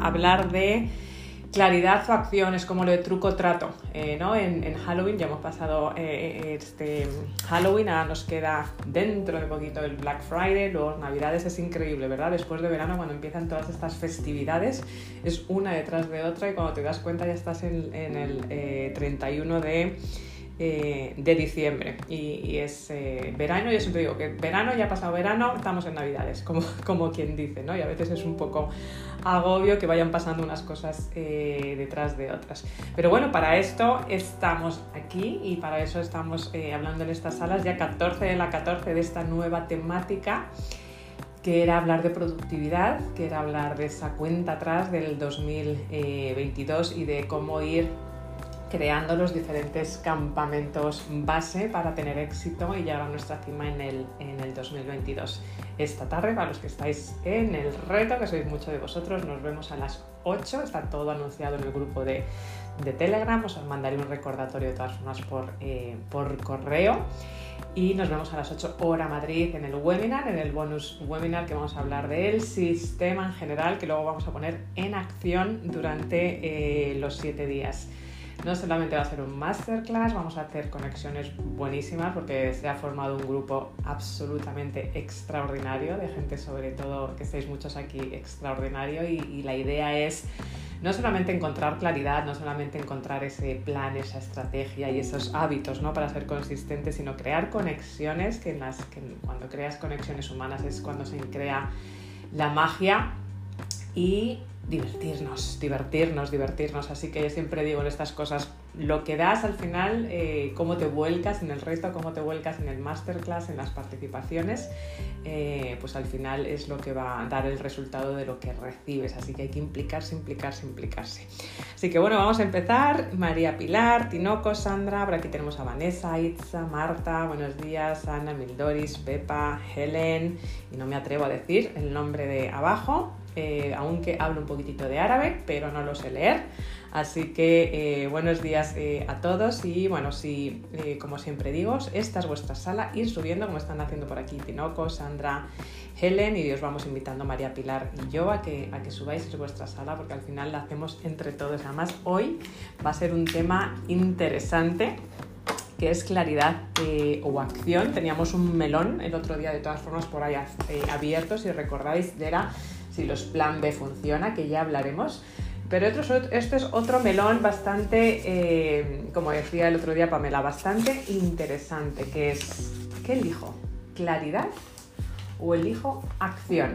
hablar de claridad o acción, es como lo de truco trato, eh, ¿no? En, Halloween ya hemos pasado eh, este Halloween, ahora nos queda dentro de poquito el Black Friday, luego Navidades, es increíble, ¿verdad? Después de verano, cuando empiezan todas estas festividades, es una detrás de otra y cuando te das cuenta ya estás en, en el 31 eh, de eh, de diciembre y, es eh, verano, yo siempre digo que verano, ya ha pasado verano, estamos en Navidades, como, como quien dice, ¿no? Y a veces es un poco agobio que vayan pasando unas cosas eh, detrás de otras. Pero bueno, para esto estamos aquí y para eso estamos hablando en estas salas, ya 14 de la 14 de esta nueva temática que era hablar de productividad, que era hablar de esa cuenta atrás del 2022 y de cómo ir creando los diferentes campamentos base para tener éxito y llegar a nuestra cima en el, en el 2022. Esta tarde, para los que estáis en el reto, que sois muchos de vosotros, nos vemos a las 8, está todo anunciado en el grupo de, de Telegram, os mandaré un recordatorio de todas formas por, eh, por correo y nos vemos a las 8 hora Madrid en el webinar, en el bonus webinar que vamos a hablar del sistema en general que luego vamos a poner en acción durante eh, los 7 días. No solamente va a ser un masterclass, vamos a hacer conexiones buenísimas porque se ha formado un grupo absolutamente extraordinario de gente, sobre todo que estáis muchos aquí, extraordinario y, la idea es no solamente encontrar claridad, no solamente encontrar ese plan, esa estrategia y esos hábitos ¿no? para ser consistentes, sino crear conexiones, que cuando creas conexiones humanas es cuando se crea la magia y divertirnos, divertirnos, divertirnos. Así que yo siempre digo en estas cosas, lo que das al final, eh, cómo te vuelcas en el reto, cómo te vuelcas en el masterclass, en las participaciones, eh, pues al final es lo que va a dar el resultado de lo que recibes. Así que hay que implicarse, implicarse, implicarse. Así que bueno, vamos a empezar. María Pilar, Tinoco, Sandra, por aquí tenemos a Vanessa, Itza, Marta, buenos días, Ana, Mildoris, Pepa, Helen, y no me atrevo a decir el nombre de abajo, eh, aunque hablo un poquitito de árabe, pero no lo sé leer. Así que eh, buenos días eh, a todos y bueno, si como siempre digo, esta es vuestra sala, ir subiendo como están haciendo por aquí Tinoco, Sandra, Helen y os vamos invitando María Pilar y yo a que, a que subáis a vuestra sala porque al final la hacemos entre todos. Además, hoy va a ser un tema interesante que es claridad o acción. Teníamos un melón el otro día de todas formas por ahí abierto, si recordáis, era si los plan B funciona, que ya hablaremos. Pero este es otro melón bastante, eh, como decía el otro día Pamela, bastante interesante, que es, ¿qué elijo? ¿Claridad o elijo acción?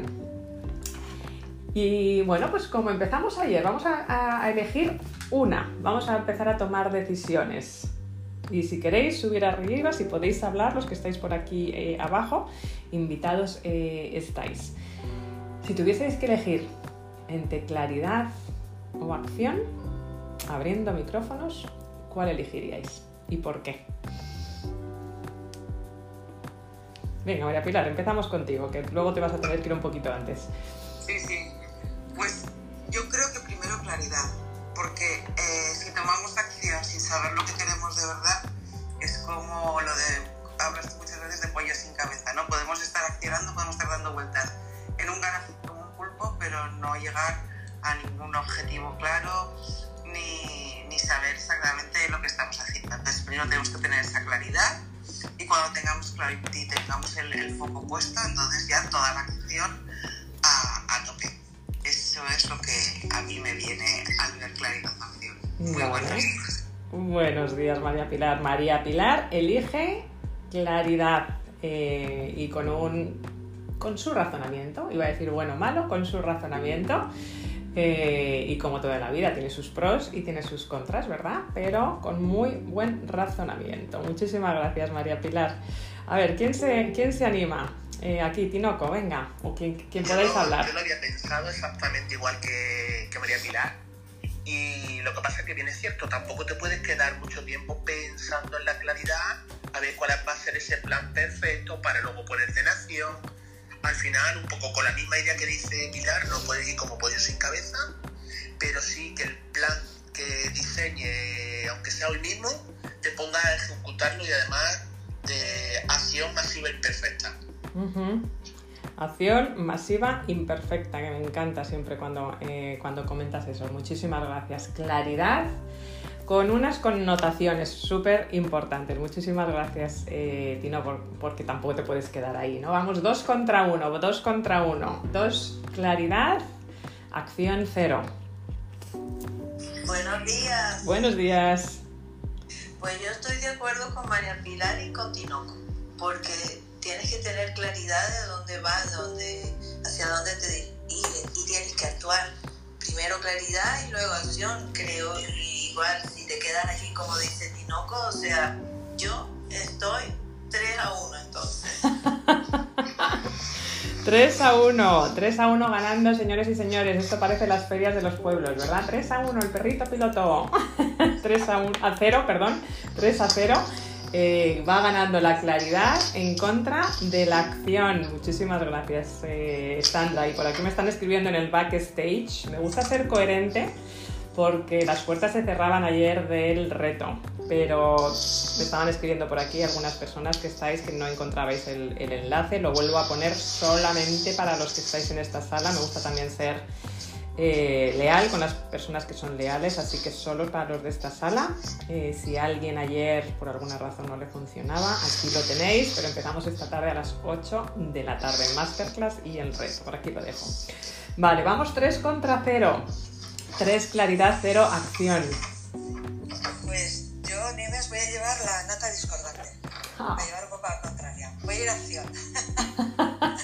Y bueno, pues como empezamos ayer, vamos a, elegir una, vamos a empezar a tomar decisiones. Y si queréis subir arriba, si podéis hablar, los que estáis por aquí eh, abajo, invitados eh, estáis. Si tuvieseis que elegir entre claridad o acción, abriendo micrófonos, ¿cuál elegiríais y por qué? Venga, María Pilar, empezamos contigo, que luego te vas a tener que ir un poquito antes. Sí, sí. Pues yo creo que primero claridad, porque eh, si tomamos acción sin saber lo que queremos de verdad, es como lo de, hablas muchas veces de pollo sin cabeza, ¿no? Podemos estar accionando, podemos no llegar a ningún objetivo claro ni, ni saber exactamente lo que estamos haciendo. Entonces, primero tenemos que tener esa claridad y cuando tengamos claridad y tengamos el, foco puesto, entonces ya toda la acción a, a, tope. Eso es lo que a mí me viene al ver claridad acción. Muy buenos días. Buenos días, María Pilar. María Pilar elige claridad eh, y con un con su razonamiento, iba a decir bueno o malo, con su razonamiento. Eh, y como toda la vida, tiene sus pros y tiene sus contras, ¿verdad? Pero con muy buen razonamiento. Muchísimas gracias, María Pilar. A ver, ¿quién se, quién se anima? Eh, aquí, Tinoco, venga, o quien, quien podáis hablar. Yo lo había pensado exactamente igual que, que María Pilar. Y lo que pasa es que bien es cierto, tampoco te puedes quedar mucho tiempo pensando en la claridad, a ver cuál va a ser ese plan perfecto para luego ponerte en acción al final, un poco con la misma idea que dice Pilar, no puede ir como pollo sin cabeza, pero sí que el plan que diseñe, aunque sea hoy mismo, te ponga a ejecutarlo y además de acción masiva y perfecta. Acción masiva imperfecta, que me encanta siempre cuando, eh, cuando comentas eso. Muchísimas gracias. Claridad con unas connotaciones súper importantes. Muchísimas gracias, eh, Tino, porque tampoco te puedes quedar ahí, ¿no? Vamos, dos contra uno, dos contra uno. Dos, claridad, acción cero. Buenos días. Buenos días. Pues yo estoy de acuerdo con María Pilar y con Tinoco, porque tienes que tener claridad de dónde vas, dónde, hacia dónde te diriges y tienes que actuar. Primero claridad y luego acción, creo. Y igual si te quedas aquí como dice Tinoco, o sea, yo estoy 3 a 1 entonces. 3 a 1, 3 a 1 ganando, señores y señores. Esto parece las ferias de los pueblos, ¿verdad? 3 a 1, el perrito piloto. 3 a, 1, a 0, perdón. 3 a 0. Eh, va ganando la claridad en contra de la acción. Muchísimas gracias, eh, Sandra. Y por aquí me están escribiendo en el backstage. Me gusta ser coherente porque las puertas se cerraban ayer del reto, pero me estaban escribiendo por aquí algunas personas que estáis que no encontrabais el, enlace. Lo vuelvo a poner solamente para los que estáis en esta sala. Me gusta también ser eh, leal con las personas que son leales, así que solo para los de esta sala. Eh, si alguien ayer por alguna razón no le funcionaba, aquí lo tenéis, pero empezamos esta tarde a las 8 de la tarde, masterclass y el reto. Por aquí lo dejo. Vale, vamos 3 contra 0. 3 claridad, 0 acción. Pues yo, Nieves, voy a llevar la nota discordante. Voy a llevar un poco a la contraria. Voy a ir a acción.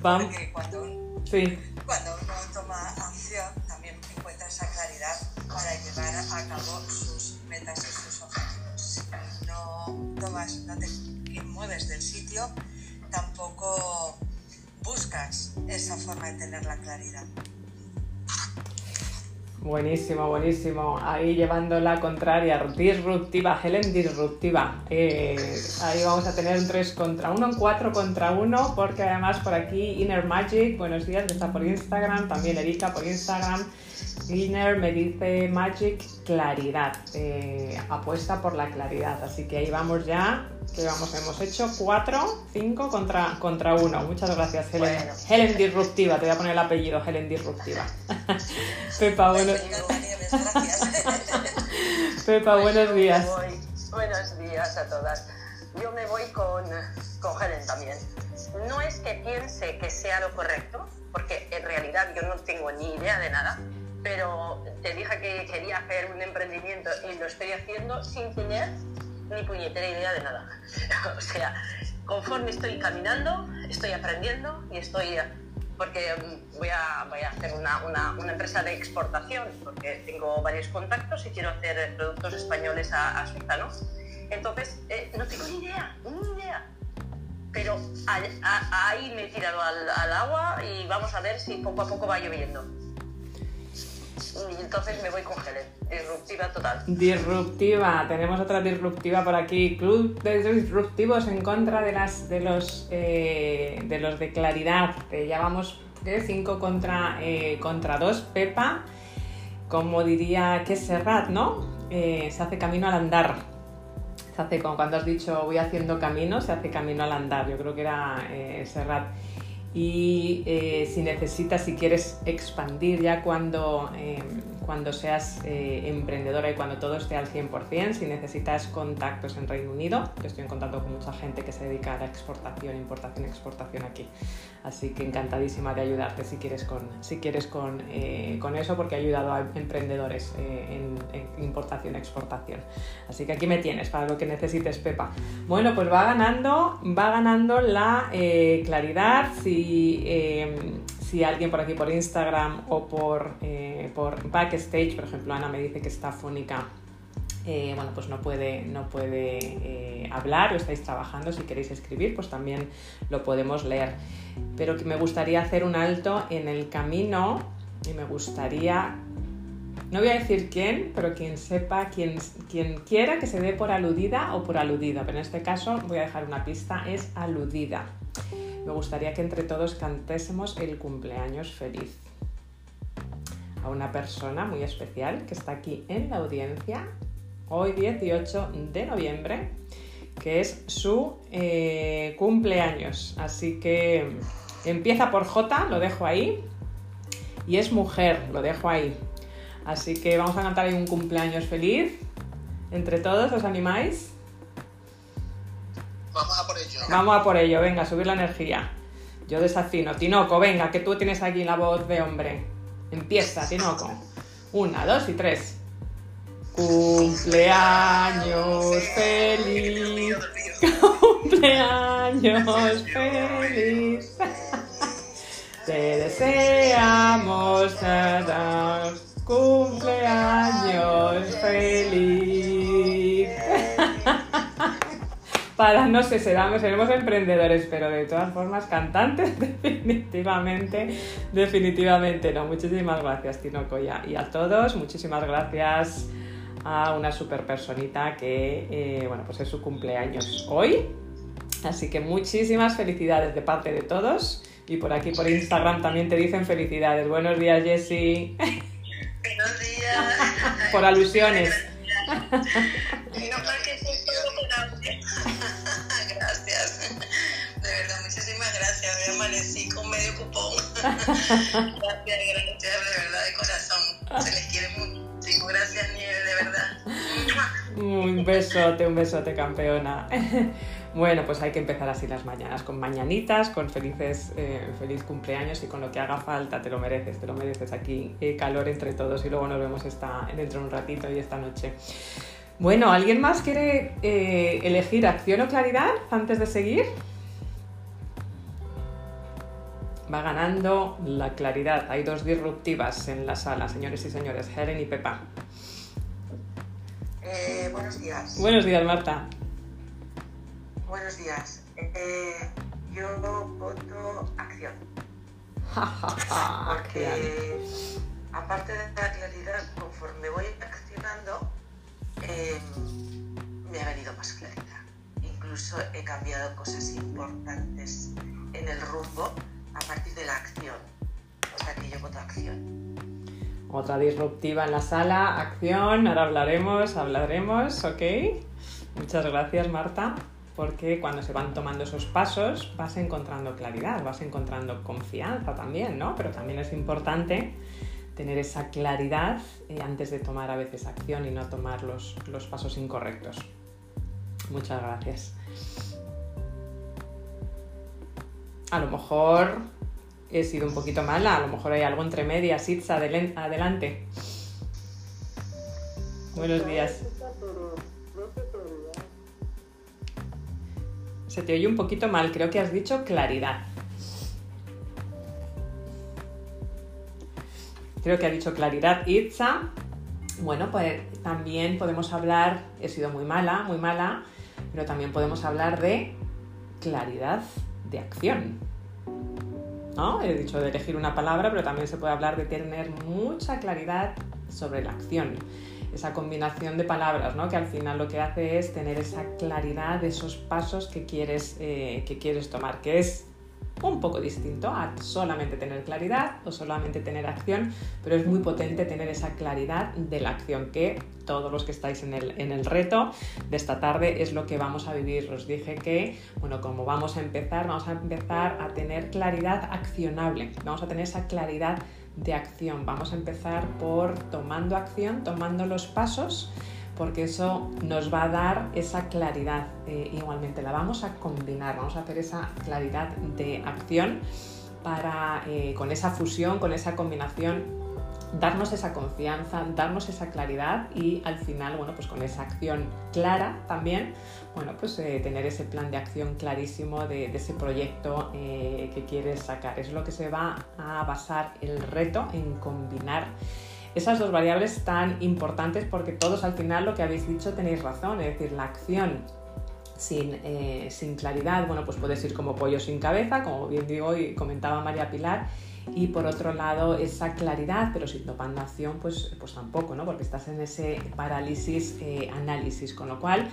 Vamos. Porque cuando, Sí. cuando uno toma acción, también encuentra esa claridad para llevar a cabo sus metas y sus objetivos. Si no tomas, no te mueves del sitio, tampoco buscas esa forma de tener la claridad. Buenísimo, buenísimo. Ahí llevando la contraria, disruptiva, Helen disruptiva. Eh, ahí vamos a tener un 3 contra 1, un 4 contra 1, porque además por aquí Inner Magic, buenos días, está por Instagram, también Erika por Instagram. Inner me dice Magic claridad, eh, apuesta por la claridad. Así que ahí vamos ya, que vamos, hemos hecho 4, 5 contra, contra 1. Muchas gracias, Helen. Bueno. Helen disruptiva, te voy a poner el apellido, Helen disruptiva. Pepa, bueno, Pues, gracias. Pepa, buenos Yo días. buenos días a todas. Yo me voy con, con Helen también. No es que piense que sea lo correcto, porque en realidad yo no tengo ni idea de nada, pero te dije que quería hacer un emprendimiento y lo estoy haciendo sin tener ni puñetera idea de nada. o sea, conforme estoy caminando, estoy aprendiendo y estoy porque voy a, hacer una, empresa de exportación, porque tengo varios contactos y quiero hacer productos españoles a, a Suiza, ¿no? Entonces, eh, no tengo ni idea, ni idea. Pero ahí me he tirado al agua y vamos a ver si poco a poco va lloviendo. Y entonces me voy con Helen, disruptiva total. Disruptiva, tenemos otra disruptiva por aquí. Club de disruptivos en contra de las de los eh, de los de claridad. Eh, ya vamos 5 contra eh, contra 2. Pepa, como diría que es Serrat, ¿no? Eh, se hace camino al andar. Se hace como cuando has dicho voy haciendo camino, se hace camino al andar. Yo creo que era Serrat. Y eh, si necesitas, si quieres expandir ya cuando, eh, cuando seas eh, emprendedora y cuando todo esté al 100%, si necesitas contactos en Reino Unido, yo estoy en contacto con mucha gente que se dedica a la exportación, importación, exportación aquí. Así que encantadísima de ayudarte si quieres con, si quieres con, eh, con eso, porque he ayudado a emprendedores eh, en, importación, exportación. Así que aquí me tienes para lo que necesites, Pepa. Bueno, pues va ganando, va ganando la claridad. Si, si alguien por aquí por Instagram o por, eh, por backstage, por ejemplo, Ana me dice que está fónica. eh, bueno, pues no puede, no puede eh, hablar o estáis trabajando, si queréis escribir, pues también lo podemos leer. Pero que me gustaría hacer un alto en el camino y me gustaría no voy a decir quién, pero quien sepa, quien, quien quiera que se dé por aludida o por aludido. Pero en este caso voy a dejar una pista, es aludida. Me gustaría que entre todos cantésemos el cumpleaños feliz a una persona muy especial que está aquí en la audiencia hoy 18 de noviembre, que es su eh, cumpleaños. Así que empieza por J, lo dejo ahí. Y es mujer, lo dejo ahí. Así que vamos a cantar ahí un cumpleaños feliz. Entre todos, ¿os animáis? Vamos a por ello. Vamos a por ello, venga, subir la energía. Yo desafino. Tinoco, venga, que tú tienes aquí la voz de hombre. Empieza, Tinoco. Una, dos y tres. Cumpleaños feliz. Cumpleaños feliz. Te deseamos todos cumpleaños feliz. Para no sé, seremos, seremos emprendedores, pero de todas formas cantantes definitivamente, definitivamente no. Muchísimas gracias, Tinoco, y a, y a todos. Muchísimas gracias a una super personita que, eh, bueno, pues es su cumpleaños hoy. Así que muchísimas felicidades de parte de todos. Y por aquí, por Instagram, también te dicen felicidades. Buenos días, Jessie. Buenos días. por alusiones. Menos mal que soy todo. Gracias. De verdad, muchísimas gracias. Me amanecí con medio cupón. Gracias, gracias, de verdad, de corazón. Se les quiere muchísimo. Gracias, Nieve, de verdad. Un besote, un besote, campeona. Bueno, pues hay que empezar así las mañanas, con mañanitas, con felices, eh, feliz cumpleaños y con lo que haga falta, te lo mereces, te lo mereces aquí, eh, calor entre todos y luego nos vemos esta, dentro de un ratito y esta noche. Bueno, ¿alguien más quiere eh, elegir acción o claridad antes de seguir? Va ganando la claridad. Hay dos disruptivas en la sala, señores y señores, Helen y Pepa. Buenos días. Buenos días, Marta. Buenos días. Eh, yo voto acción. Porque aparte de la claridad, conforme voy accionando, eh, me ha venido más claridad. Incluso he cambiado cosas importantes en el rumbo a partir de la acción. O sea que yo voto acción. Otra disruptiva en la sala, acción, ahora hablaremos, hablaremos, ¿ok? Muchas gracias Marta, porque cuando se van tomando esos pasos vas encontrando claridad, vas encontrando confianza también, ¿no? Pero también es importante tener esa claridad eh, antes de tomar a veces acción y no tomar los, los pasos incorrectos. Muchas gracias. A lo mejor he sido un poquito mala, a lo mejor hay algo entre medias. Itza, adelante. Buenos días. Se te oye un poquito mal, creo que has dicho claridad. Creo que ha dicho claridad Itza. Bueno, pues también podemos hablar, he sido muy mala, muy mala, pero también podemos hablar de claridad de acción. ¿no? He dicho de elegir una palabra, pero también se puede hablar de tener mucha claridad sobre la acción. Esa combinación de palabras, ¿no? Que al final lo que hace es tener esa claridad de esos pasos que quieres, eh, que quieres tomar, que es un poco distinto a solamente tener claridad o solamente tener acción, pero es muy potente tener esa claridad de la acción que todos los que estáis en el, en el reto de esta tarde es lo que vamos a vivir. Os dije que, bueno, como vamos a empezar, vamos a empezar a tener claridad accionable, vamos a tener esa claridad de acción. Vamos a empezar por tomando acción, tomando los pasos porque eso nos va a dar esa claridad. Eh, igualmente la vamos a combinar, vamos a hacer esa claridad de acción para eh, con esa fusión, con esa combinación, darnos esa confianza, darnos esa claridad y al final, bueno, pues con esa acción clara también, bueno, pues eh, tener ese plan de acción clarísimo de, ese proyecto eh, que quieres sacar. Es lo que se va a basar el reto en combinar esas dos variables tan importantes porque todos al final lo que habéis dicho tenéis razón, es decir, la acción sin, eh, sin, claridad, bueno, pues puedes ir como pollo sin cabeza, como bien digo y comentaba María Pilar, y por otro lado esa claridad, pero sin tomando acción, pues, pues tampoco, ¿no? Porque estás en ese parálisis análisis, con lo cual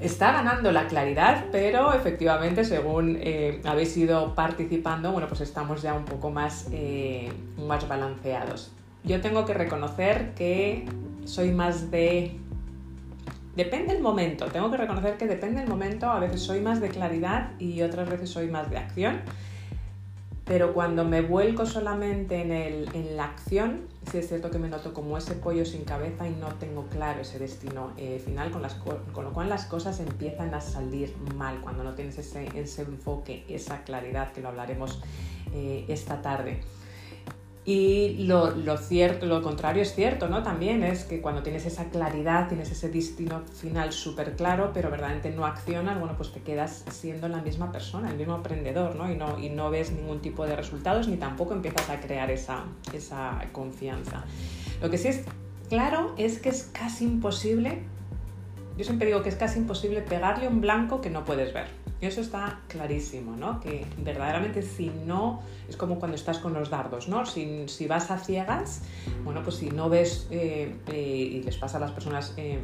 está ganando la claridad, pero efectivamente, según eh, habéis ido participando, bueno, pues estamos ya un poco más, eh, más balanceados. Yo tengo que reconocer que soy más de depende el momento, tengo que reconocer que depende el momento, a veces soy más de claridad y otras veces soy más de acción. Pero cuando me vuelco solamente en, el, en la acción, sí es cierto que me noto como ese pollo sin cabeza y no tengo claro ese destino eh, final, con, lo cual las cosas empiezan a salir mal cuando no tienes ese, ese enfoque, esa claridad, que lo hablaremos eh, esta tarde. Y lo, lo, cierto, lo contrario es cierto, ¿no? También es que cuando tienes esa claridad, tienes ese destino final súper claro, pero verdaderamente no accionas, bueno, pues te quedas siendo la misma persona, el mismo emprendedor, ¿no? Y no, y no ves ningún tipo de resultados ni tampoco empiezas a crear esa, esa confianza. Lo que sí es claro es que es casi imposible, yo siempre digo que es casi imposible pegarle un blanco que no puedes ver. Eso está clarísimo, ¿no? Que verdaderamente si no, es como cuando estás con los dardos, ¿no? Si, si vas a ciegas, bueno, pues si no ves, eh, eh, y les pasa a las personas eh,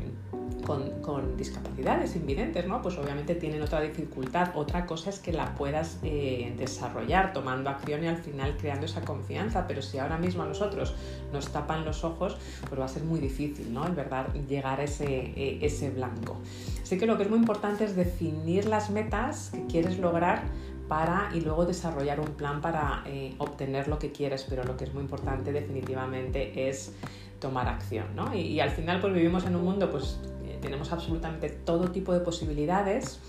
con, con, discapacidades invidentes, ¿no? Pues obviamente tienen otra dificultad. Otra cosa es que la puedas desarrollar tomando acción y al final creando esa confianza. Pero si ahora mismo a nosotros nos tapan los ojos, pues va a ser muy difícil, ¿no? El verdad llegar a ese, ese blanco. Así que lo que es muy importante es definir las metas que quieres lograr para y luego desarrollar un plan para eh, obtener lo que quieres, pero lo que es muy importante definitivamente es tomar acción, ¿no? y, al final pues vivimos en un mundo pues eh, tenemos absolutamente todo tipo de posibilidades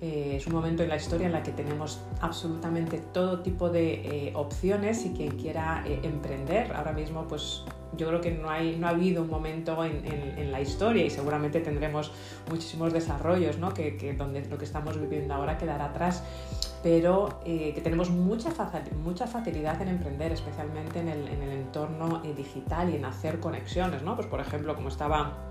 eh, es un momento en la historia en la que tenemos absolutamente todo tipo de opciones y quien quiera emprender ahora mismo pues yo creo que no, hay, no ha habido un momento en, la historia y seguramente tendremos muchísimos desarrollos, ¿no? que, que, donde lo que estamos viviendo ahora quedará atrás, pero eh, que tenemos mucha, mucha facilidad en emprender, especialmente en el, en el entorno eh, digital y en hacer conexiones. ¿no? Pues, por ejemplo, como estaba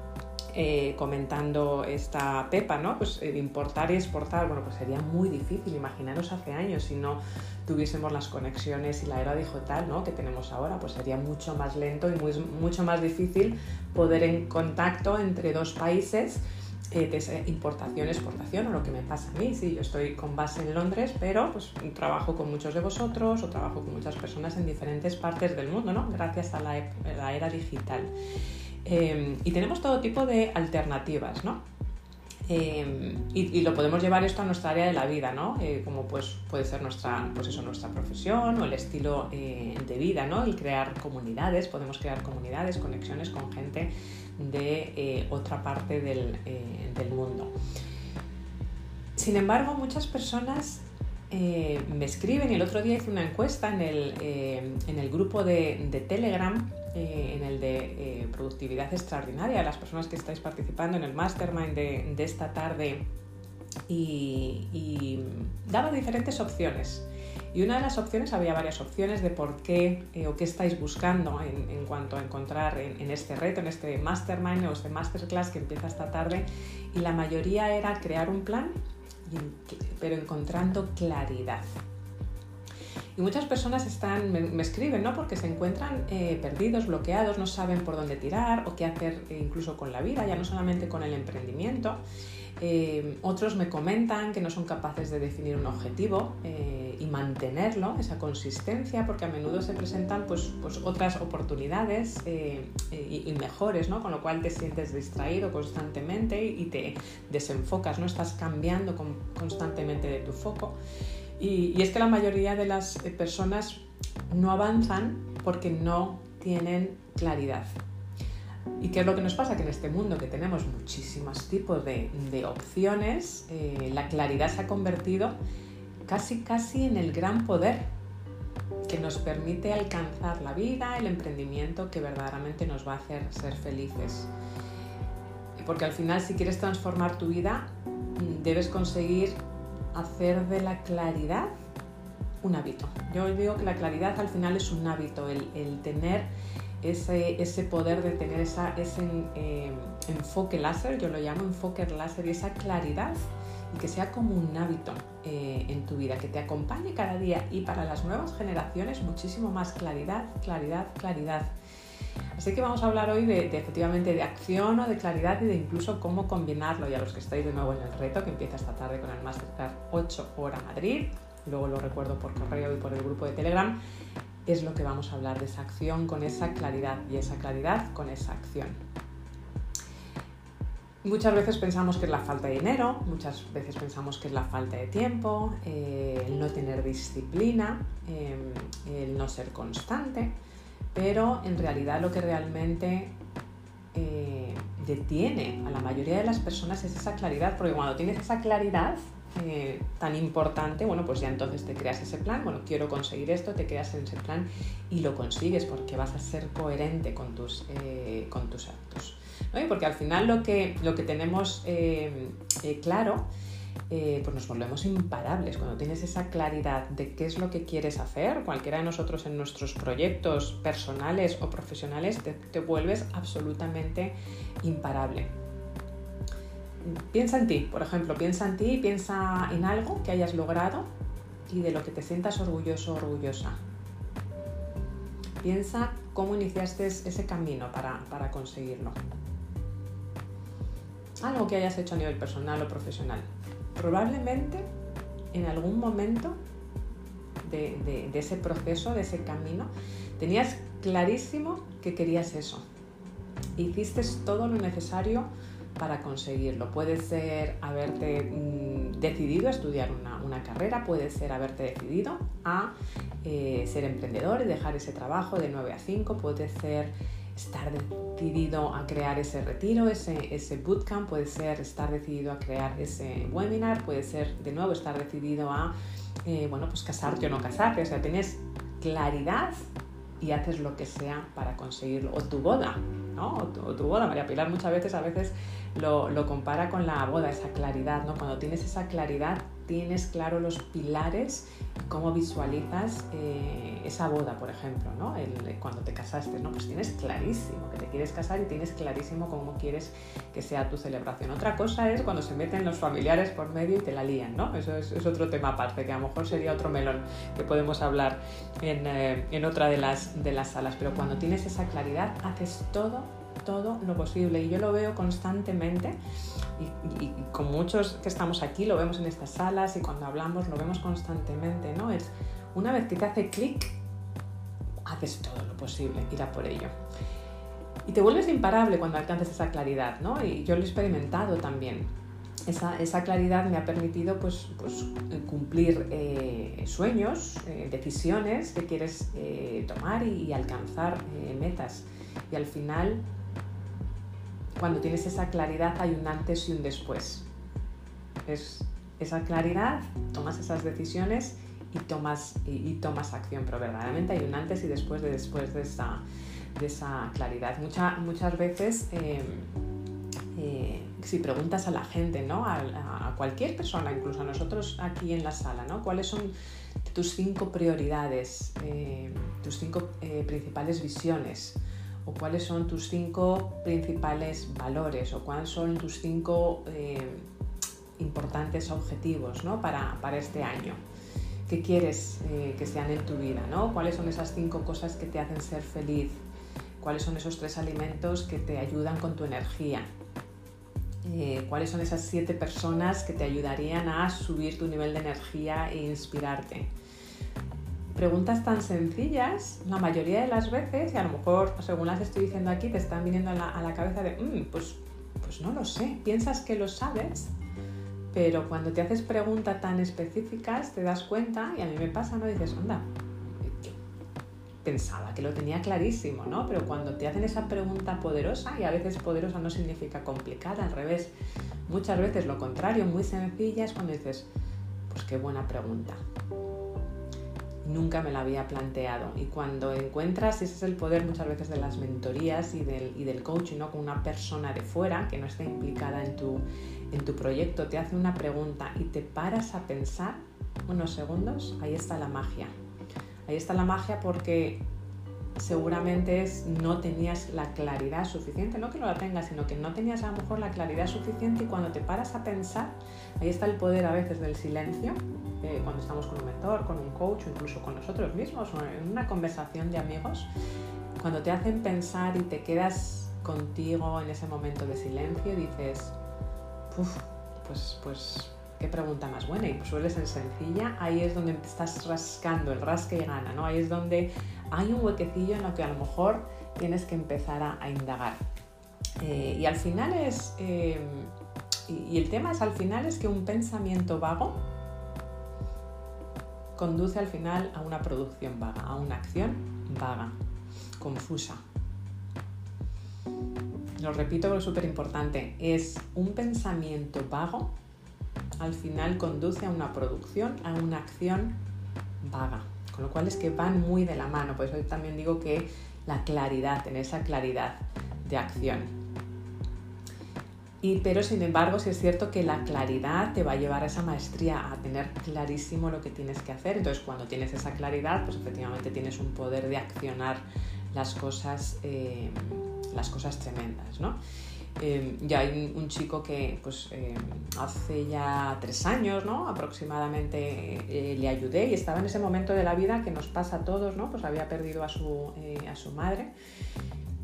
eh, comentando esta Pepa, ¿no? Pues eh, importar y exportar, bueno, pues sería muy difícil, imaginaros hace años si no tuviésemos las conexiones y la era digital ¿no? que tenemos ahora, pues sería mucho más lento y mucho más difícil poder en contacto entre dos países eh, de importación, exportación o lo que me pasa a mí. Sí, yo estoy con base en Londres, pero pues trabajo con muchos de vosotros o trabajo con muchas personas en diferentes partes del mundo, ¿no? Gracias a la, la era digital. Em, y tenemos todo tipo de alternativas, ¿no? Em, y, lo podemos llevar esto a nuestra área de la vida, ¿no? Eh, como pues puede ser nuestra, pues eso, nuestra profesión o el estilo eh, de vida, ¿no? El crear comunidades, podemos crear comunidades, conexiones con gente de eh, otra parte del, del, mundo. Sin embargo, muchas personas me escriben y el otro día hice una encuesta en el, en el grupo de, Telegram eh, en el de eh, productividad extraordinaria, las personas que estáis participando en el mastermind de, esta tarde y, daba diferentes opciones. Y una de las opciones, había varias opciones de por qué eh, o qué estáis buscando en, cuanto a encontrar en, este reto, en este mastermind o este masterclass que empieza esta tarde. Y la mayoría era crear un plan, pero encontrando claridad. Y muchas personas están, me, escriben, ¿no? Porque se encuentran eh, perdidos, bloqueados, no saben por dónde tirar o qué hacer eh, incluso con la vida, ya no solamente con el emprendimiento. Eh, otros me comentan que no son capaces de definir un objetivo y mantenerlo, esa consistencia, porque a menudo se presentan pues, pues otras oportunidades y, mejores, ¿no? con lo cual te sientes distraído constantemente y te desenfocas, no estás cambiando constantemente de tu foco. Y, es que la mayoría de las eh, personas no avanzan porque no tienen claridad. ¿Y qué es lo que nos pasa? Que en este mundo que tenemos muchísimos tipos de, opciones, eh, la claridad se ha convertido casi casi en el gran poder que nos permite alcanzar la vida, el emprendimiento que verdaderamente nos va a hacer ser felices. Porque al final si quieres transformar tu vida, debes conseguir hacer de la claridad un hábito. Yo digo que la claridad al final es un hábito, el, tener ese, ese, poder de tener esa, ese eh, enfoque láser, yo lo llamo enfoque láser, y esa claridad y que sea como un hábito eh, en tu vida, que te acompañe cada día y para las nuevas generaciones muchísimo más claridad, claridad, claridad. Así que vamos a hablar hoy de, efectivamente de acción o de claridad y de incluso cómo combinarlo. Y a los que estáis de nuevo en el reto, que empieza esta tarde con el Mastercard 8 hora Madrid, luego lo recuerdo por correo y por el grupo de Telegram, es lo que vamos a hablar de esa acción con esa claridad y esa claridad con esa acción. Muchas veces pensamos que es la falta de dinero, muchas veces pensamos que es la falta de tiempo, eh, el no tener disciplina, em, el no ser constante, pero en realidad lo que realmente eh, detiene a la mayoría de las personas es esa claridad, porque cuando tienes esa claridad eh, tan importante, bueno, pues ya entonces te creas ese plan, bueno, quiero conseguir esto, te creas ese plan y lo consigues porque vas a ser coherente con tus, eh, con tus actos. porque al final lo que, lo que tenemos claro eh, pues nos volvemos imparables. Cuando tienes esa claridad de qué es lo que quieres hacer, cualquiera de nosotros en nuestros proyectos personales o profesionales, te, vuelves absolutamente imparable. Piensa en ti, por ejemplo, piensa en ti, piensa en algo que hayas logrado y de lo que te sientas orgulloso o orgullosa. Piensa cómo iniciaste ese camino para, para conseguirlo. Algo que hayas hecho a nivel personal o profesional probablemente en algún momento de, ese proceso, de ese camino, tenías clarísimo que querías eso. Hiciste todo lo necesario para conseguirlo. Puede ser haberte mm, decidido a estudiar una, carrera, puede ser haberte decidido a eh, ser emprendedor y dejar ese trabajo de 9 a 5, puede ser estar decidido a crear ese retiro, ese, ese bootcamp, puede ser estar decidido a crear ese webinar, puede ser de nuevo estar decidido a, eh, bueno, pues casarte o no casarte, o sea, tienes claridad y haces lo que sea para conseguirlo, o tu boda, ¿no? O tu, boda, María Pilar muchas veces, a veces lo, lo compara con la boda, esa claridad, ¿no? Cuando tienes esa claridad tienes claro los pilares, cómo visualizas eh, esa boda, por ejemplo, ¿no? cuando te casaste, ¿no? Pues tienes clarísimo que te quieres casar y tienes clarísimo cómo quieres que sea tu celebración. Otra cosa es cuando se meten los familiares por medio y te la lían, ¿no? Eso es, otro tema aparte, que a lo mejor sería otro melón que podemos hablar en, eh, en otra de las, de las salas. Pero cuando tienes esa claridad, haces todo todo lo posible. Y yo lo veo constantemente y, con muchos que estamos aquí lo vemos en estas salas y cuando hablamos lo vemos constantemente, ¿no? Es una vez que te hace clic, haces todo lo posible, ir por ello. Y te vuelves imparable cuando alcances esa claridad, ¿no? Y yo lo he experimentado también. Esa, esa claridad me ha permitido pues, pues cumplir eh, sueños, eh, decisiones que quieres eh, tomar y alcanzar metas. Y al final cuando tienes esa claridad hay un antes y un después. Es esa claridad, tomas esas decisiones y tomas, y, tomas acción, pero verdaderamente hay un antes y después de, después de, esa, de esa claridad. muchas veces, eh, eh, si preguntas a la gente, ¿no? A, cualquier persona, incluso a nosotros aquí en la sala, ¿no? ¿cuáles son tus cinco prioridades, eh, tus cinco principales visiones? O cuáles son tus cinco principales valores o cuáles son tus cinco eh, importantes objetivos para, este año. ¿Qué quieres eh, que sean en tu vida? ¿no? ¿Cuáles son esas cinco cosas que te hacen ser feliz? ¿Cuáles son esos tres alimentos que te ayudan con tu energía? Eh, ¿Cuáles son esas siete personas que te ayudarían a subir tu nivel de energía e inspirarte? Preguntas tan sencillas, la mayoría de las veces, y a lo mejor según las estoy diciendo aquí, te están viniendo a la, cabeza de, mm, pues, pues no lo sé, piensas que lo sabes, pero cuando te haces preguntas tan específicas te das cuenta, y a mí me pasa, ¿no? Dices, onda, pensaba que lo tenía clarísimo, ¿no? Pero cuando te hacen esa pregunta poderosa, y a veces poderosa no significa complicada, al revés, muchas veces lo contrario, muy sencilla, es cuando dices, pues qué buena pregunta nunca me la había planteado. Y cuando encuentras, ese es el poder muchas veces de las mentorías y del, y del coaching, ¿no? con una persona de fuera que no está implicada en tu, en tu proyecto, te hace una pregunta y te paras a pensar unos segundos, ahí está la magia. Ahí está la magia porque seguramente es no tenías la claridad suficiente, no que no la tengas, sino que no tenías a lo mejor la claridad suficiente y cuando te paras a pensar, ahí está el poder a veces del silencio, eh, cuando estamos con un mentor, con un coach o incluso con nosotros mismos o en una conversación de amigos, cuando te hacen pensar y te quedas contigo en ese momento de silencio, dices, Uf, pues, pues qué pregunta más buena y suele ser sencilla, ahí es donde estás rascando, el rasque y gana, ¿no? Ahí es donde hay un huequecillo en lo que a lo mejor tienes que empezar a, indagar. Eh, y al final es, eh, y el tema es al final es que un pensamiento vago conduce al final a una producción vaga, a una acción vaga, confusa. Lo repito porque es súper importante, es un pensamiento vago, al final conduce a una producción, a una acción vaga. Con lo cual es que van muy de la mano, por eso también digo que la claridad, tener esa claridad de acción. Y, pero sin embargo, sí es cierto que la claridad te va a llevar a esa maestría, a tener clarísimo lo que tienes que hacer. Entonces, cuando tienes esa claridad, pues efectivamente tienes un poder de accionar las cosas, eh, las cosas tremendas, ¿no? Eh, ya hay un, chico que pues, eh, hace ya tres años ¿no? aproximadamente le ayudé y estaba en ese momento de la vida que nos pasa a todos, ¿no? pues había perdido a su, a su madre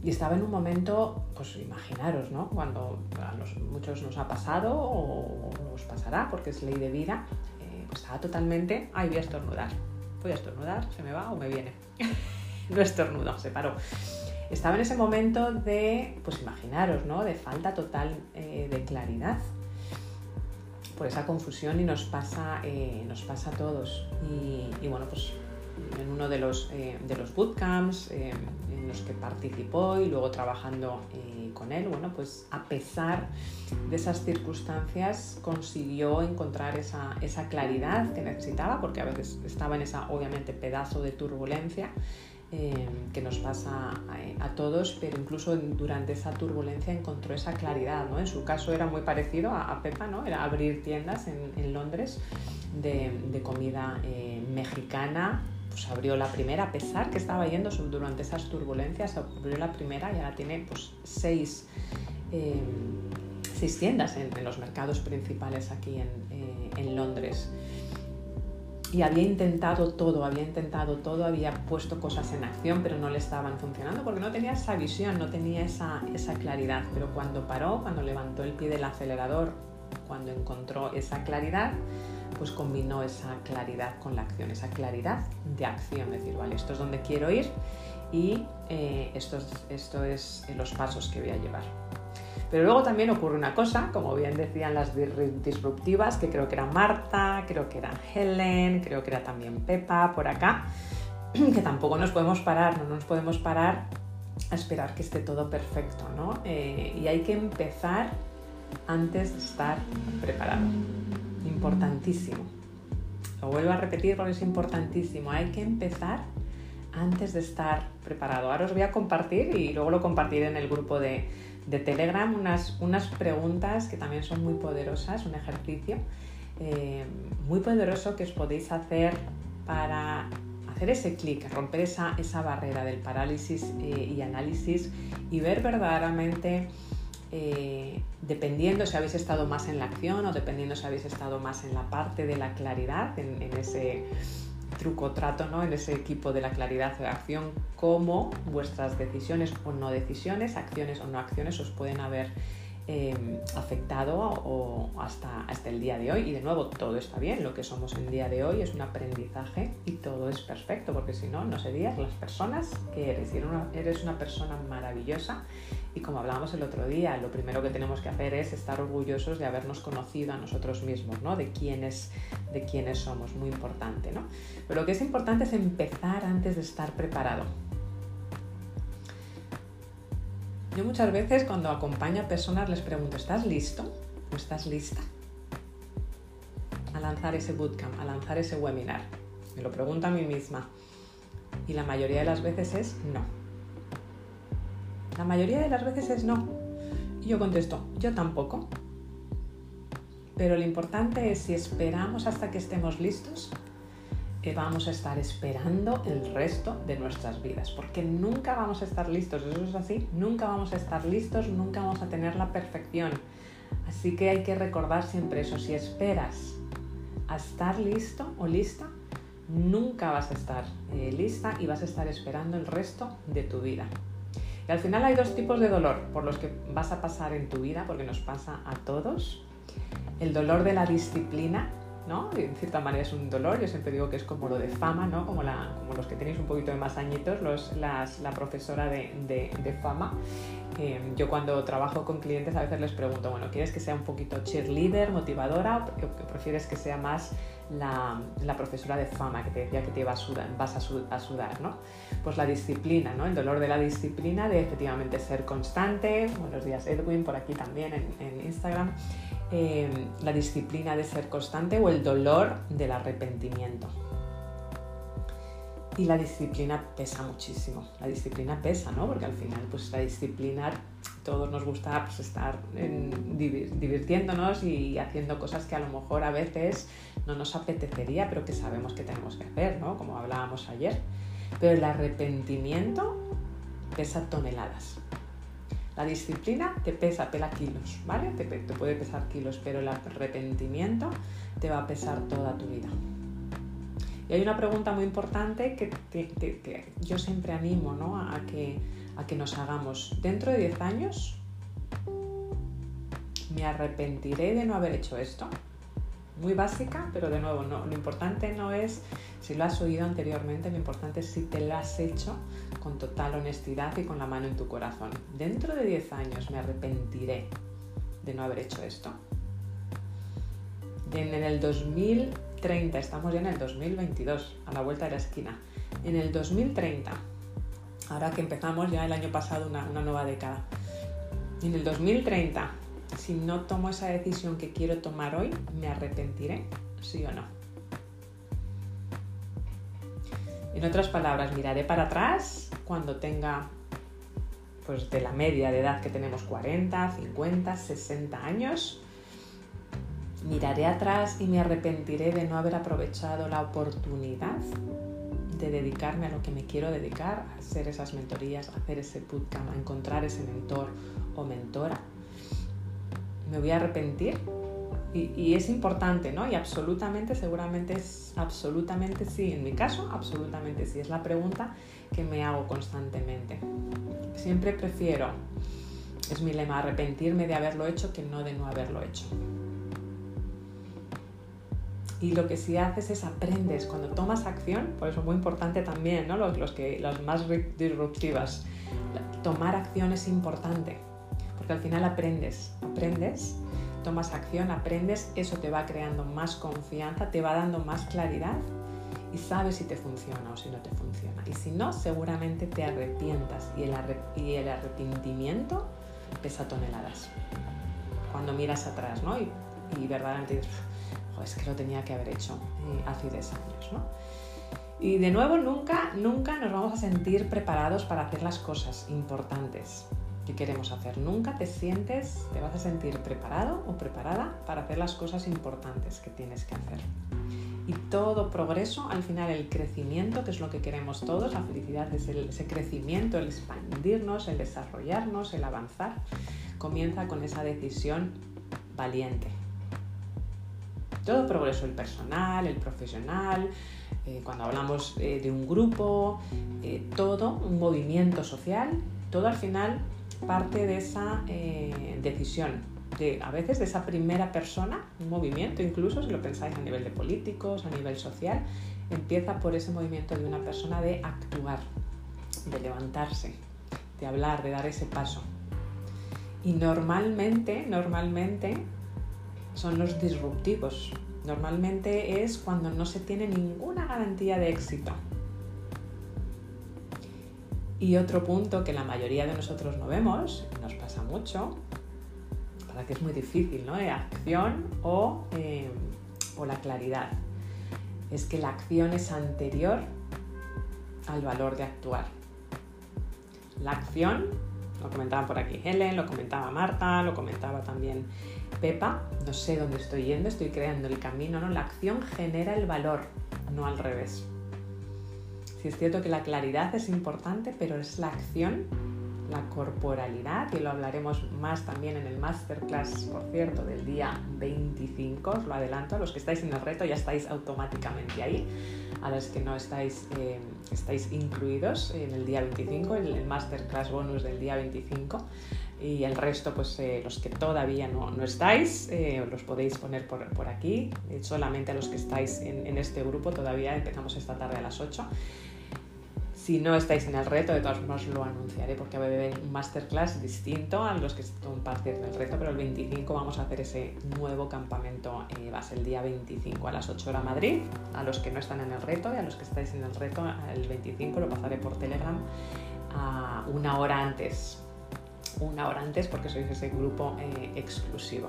y estaba en un momento, pues imaginaros, ¿no? Cuando a muchos nos ha pasado o nos pasará, porque es ley de vida, eh, pues estaba totalmente, ay, voy a estornudar, voy a estornudar, se me va o me viene. no estornudo, se paró. Estaba en ese momento de, pues imaginaros, ¿no? De falta total eh, de claridad por esa confusión y nos pasa, eh, nos pasa a todos. Y, bueno, pues en uno de los, de los bootcamps, que participó y luego trabajando eh, con él, bueno, pues a pesar de esas circunstancias consiguió encontrar esa, esa claridad que necesitaba, porque a veces estaba en esa, obviamente, pedazo de turbulencia. Eh, que nos pasa a, todos, pero incluso durante esa turbulencia encontró esa claridad. ¿no? En su caso era muy parecido a, Pepa, ¿no? era abrir tiendas en, Londres de, comida eh, mexicana pues abrió la primera, a pesar que estaba yendo durante esas turbulencias, abrió la primera y ahora tiene pues seis, eh, seis tiendas en, los mercados principales aquí en, Londres. Y había intentado todo, había intentado todo, había puesto cosas en acción, pero no le estaban funcionando porque no tenía esa visión, no tenía esa, esa claridad. Pero cuando paró, cuando levantó el pie del acelerador, cuando encontró esa claridad, pues combinó esa claridad con la acción, esa claridad de acción, decir, vale, esto es donde quiero ir y eh, esto, esto es los pasos que voy a llevar. Pero luego también ocurre una cosa, como bien decían las disruptivas, que creo que era Marta, creo que era Helen, creo que era también Pepa por acá, que tampoco nos podemos parar, no nos podemos parar a esperar que esté todo perfecto, ¿no? Eh, y hay que empezar antes de estar preparado importantísimo. Lo vuelvo a repetir porque es importantísimo. Hay que empezar antes de estar preparado. Ahora os voy a compartir y luego lo compartiré en el grupo de, Telegram unas, unas, preguntas que también son muy poderosas, un ejercicio eh, muy poderoso que os podéis hacer para hacer ese clic, romper esa, esa barrera del parálisis eh, y análisis y ver verdaderamente eh, dependiendo si habéis estado más en la acción o dependiendo si habéis estado más en la parte de la claridad, en, ese truco trato, ¿no? en ese equipo de la claridad de acción, cómo vuestras decisiones o no decisiones, acciones o no acciones os pueden haber Em, afectado o hasta, hasta el día de hoy. Y de nuevo, todo está bien, lo que somos el día de hoy es un aprendizaje y todo es perfecto, porque si no, no serías las personas que eres. Eres una persona maravillosa y como hablábamos el otro día, lo primero que tenemos que hacer es estar orgullosos de habernos conocido a nosotros mismos, ¿no? de, quiénes, de quiénes somos, muy importante. ¿no? Pero lo que es importante es empezar antes de estar preparado. Yo muchas veces cuando acompaño a personas les pregunto, ¿estás listo o estás lista a lanzar ese bootcamp, a lanzar ese webinar? Me lo pregunto a mí misma y la mayoría de las veces es no. La mayoría de las veces es no. Y yo contesto, yo tampoco. Pero lo importante es si esperamos hasta que estemos listos vamos a estar esperando el resto de nuestras vidas, porque nunca vamos a estar listos, eso es así, nunca vamos a estar listos, nunca vamos a tener la perfección. Así que hay que recordar siempre eso, si esperas a estar listo o lista, nunca vas a estar eh, lista y vas a estar esperando el resto de tu vida. Y al final hay dos tipos de dolor por los que vas a pasar en tu vida, porque nos pasa a todos. El dolor de la disciplina ¿no? Cierta manera es un dolor, yo siempre digo que es como lo de fama, ¿no? Como, la, como los que tenéis un poquito de más añitos, los, las, la profesora de, de, fama. Eh, yo cuando trabajo con clientes a veces les pregunto, bueno, ¿quieres que sea un poquito cheerleader, motivadora o prefieres que sea más la, la profesora de fama que te decía que te iba a sudar, vas a, sudar, ¿no? Pues la disciplina, ¿no? El dolor de la disciplina, de efectivamente ser constante. Buenos días Edwin, por aquí también en, en Instagram. Eh, la disciplina de ser constante o el dolor del arrepentimiento. Y la disciplina pesa muchísimo. La disciplina pesa, ¿no? Porque al final, pues la disciplina, todos nos gusta pues, estar divirtiéndonos y haciendo cosas que a lo mejor a veces no nos apetecería, pero que sabemos que tenemos que hacer, ¿no? Como hablábamos ayer. Pero el arrepentimiento pesa toneladas. La disciplina te pesa, pela kilos, ¿vale? Te, puede pesar kilos, pero el arrepentimiento te va a pesar toda tu vida. Y hay una pregunta muy importante que yo siempre animo ¿no? a, que, a que nos hagamos. Dentro de 10 años, ¿me arrepentiré de no haber hecho esto? Muy básica, pero de nuevo, no, lo importante no es si lo has oído anteriormente, lo importante es si te lo has hecho con total honestidad y con la mano en tu corazón. Dentro de 10 años me arrepentiré de no haber hecho esto. En el 2030, estamos ya en el 2022, a la vuelta de la esquina. En el 2030, ahora que empezamos ya el año pasado una, una nueva década, en el 2030, si no tomo esa decisión que quiero tomar hoy, ¿me arrepentiré? ¿Sí o no? En otras palabras, miraré para atrás cuando tenga, pues de la media de edad que tenemos 40, 50, 60 años. Miraré atrás y me arrepentiré de no haber aprovechado la oportunidad de dedicarme a lo que me quiero dedicar, a hacer esas mentorías, a hacer ese bootcamp, a encontrar ese mentor o mentora. Me voy a arrepentir y, es importante, ¿no? Y absolutamente, seguramente es absolutamente sí. En mi caso, absolutamente sí. Es la pregunta que me hago constantemente. Siempre prefiero, es mi lema, arrepentirme de haberlo hecho que no de no haberlo hecho. Y lo que sí haces es aprendes, cuando tomas acción, por eso es muy importante también, ¿no? Los, los, que, las más disruptivas, tomar acción es importante, porque al final aprendes, aprendes tomas acción, aprendes, eso te va creando más confianza, te va dando más claridad y sabes si te funciona o si no te funciona. Y si no, seguramente te arrepientas y el, el arrepentimiento pesa toneladas. Cuando miras atrás, ¿no? Y, y verdaderamente dices, es que lo tenía que haber hecho eh, hace 10 años, ¿no? Y de nuevo, nunca, nunca nos vamos a sentir preparados para hacer las cosas importantes que queremos hacer. Nunca te sientes, te vas a sentir preparado o preparada para hacer las cosas importantes que tienes que hacer. Y todo progreso, al final el crecimiento, que es lo que queremos todos, la felicidad es ese crecimiento, el expandirnos, el desarrollarnos, el avanzar, comienza con esa decisión valiente. Todo progreso, el personal, el profesional, eh, cuando hablamos eh, de un grupo, eh, todo, un movimiento social, todo al final parte de esa eh, decisión, de, a veces de esa primera persona, un movimiento incluso, si lo pensáis a nivel de políticos, a nivel social, empieza por ese movimiento de una persona de actuar, de levantarse, de hablar, de dar ese paso. Y normalmente, normalmente son los disruptivos. Normalmente es cuando no se tiene ninguna garantía de éxito. Y otro punto que la mayoría de nosotros no vemos, nos pasa mucho, para que es muy difícil, ¿no? Acción o, eh, o la claridad. Es que la acción es anterior al valor de actuar. La acción, lo comentaba por aquí Helen, lo comentaba Marta, lo comentaba también Pepa, no sé dónde estoy yendo, estoy creando el camino, ¿no? La acción genera el valor, no al revés. Sí es cierto que la claridad es importante, pero es la acción, la corporalidad, y lo hablaremos más también en el masterclass, por cierto, del día 25, os lo adelanto, los que estáis en el reto ya estáis automáticamente ahí, a los que no estáis, eh, estáis incluidos en el día 25, el, el masterclass bonus del día 25. y el resto, pues eh, los que todavía no, no estáis, eh, los podéis poner por, por aquí. solamente a los que estáis en, en, este grupo, todavía empezamos esta tarde a las 8. Si no estáis en el reto, de todas formas lo anunciaré porque va a haber un masterclass distinto a los que son parte del reto, pero el 25 vamos a hacer ese nuevo campamento, eh, va a ser el día 25 a las 8 horas Madrid. A los que no están en el reto y a los que estáis en el reto, el 25 lo pasaré por Telegram a una hora antes, una hora antes porque sois ese grupo eh, exclusivo.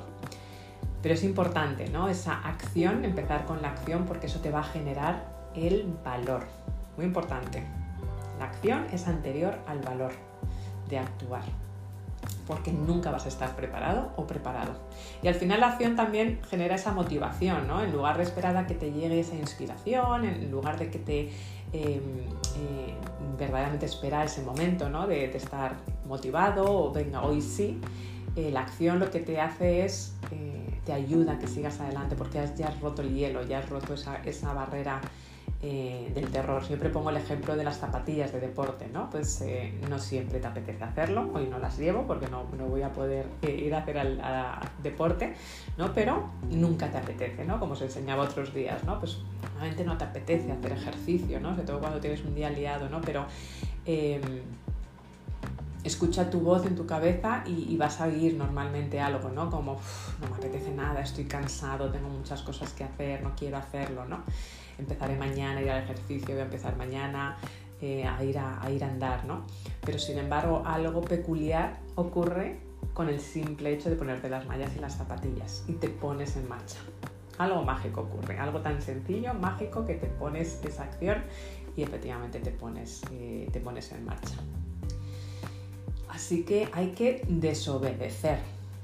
Pero es importante, ¿no? Esa acción, empezar con la acción porque eso te va a generar el valor. Muy importante. Acción es anterior al valor de actuar, porque nunca vas a estar preparado o preparado. Y al final la acción también genera esa motivación, ¿no? En lugar de esperar a que te llegue esa inspiración, en lugar de que te em, eh, verdaderamente esperar ese momento, ¿no? De, estar motivado o venga, hoy sí, eh, la acción lo que te hace es, eh, te ayuda a que sigas adelante porque ya has roto el hielo, ya has roto esa, esa barrera eh, del terror. Siempre pongo el ejemplo de las zapatillas de deporte, ¿no? Pues eh, no siempre te apetece hacerlo, hoy no las llevo porque no, no voy a poder eh, ir a hacer al, deporte, ¿no? Pero nunca te apetece, ¿no? Como os enseñaba otros días, ¿no? Pues normalmente no te apetece hacer ejercicio, ¿no? Sobre todo cuando tienes un día liado, ¿no? Pero em, escucha tu voz en tu cabeza y, vas a oír normalmente algo, ¿no? Como, no me apetece nada, estoy cansado, tengo muchas cosas que hacer, no quiero hacerlo, ¿no? empezaré mañana ir al ejercicio, voy a empezar mañana eh, a, ir a, ir a andar, ¿no? Pero sin embargo algo peculiar ocurre con el simple hecho de ponerte las mallas y las zapatillas y te pones en marcha. Algo mágico ocurre, algo tan sencillo, mágico, que te pones esa acción y efectivamente te pones, eh, te pones en marcha. Así que hay que desobedecer.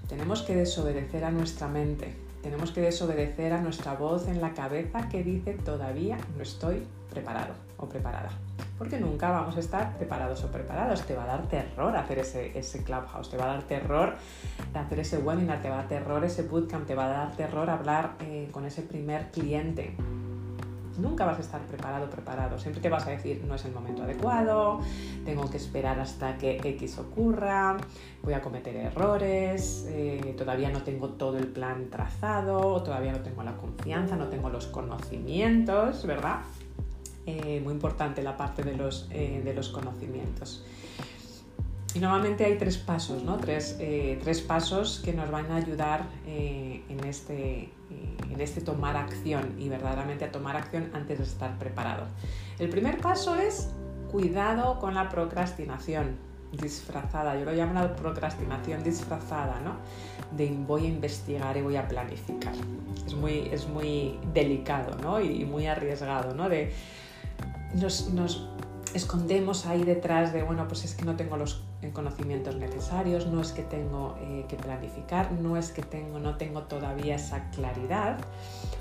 Tenemos que desobedecer a nuestra mente. Tenemos que desobedecer a nuestra voz en la cabeza que dice todavía no estoy preparado o preparada. Porque nunca vamos a estar preparados o preparados. Te va a dar terror hacer ese, ese clubhouse, te va a dar terror hacer ese webinar, te va a dar terror ese bootcamp, te va a dar terror hablar eh, con ese primer cliente nunca vas a estar preparado preparado. Siempre te vas a decir, no es el momento adecuado, tengo que esperar hasta que X ocurra, voy a cometer errores, eh, todavía no tengo todo el plan trazado, todavía no tengo la confianza, no tengo los conocimientos, ¿verdad? Eh, muy importante la parte de los, eh, de los conocimientos. Y normalmente hay tres pasos, ¿no? Tres, tres pasos que nos van a ayudar en este, en este tomar acción y verdaderamente a tomar acción antes de estar preparado. El primer paso es cuidado con la procrastinación disfrazada. Yo lo llamo la procrastinación disfrazada, ¿no? De voy a investigar y voy a planificar. Es muy, es muy delicado, ¿no? Y, muy arriesgado, ¿no? De, nos, nos escondemos ahí detrás de, bueno, pues es que no tengo los conocimientos necesarios, no es que tengo eh, que planificar, no es que tengo, no tengo todavía esa claridad,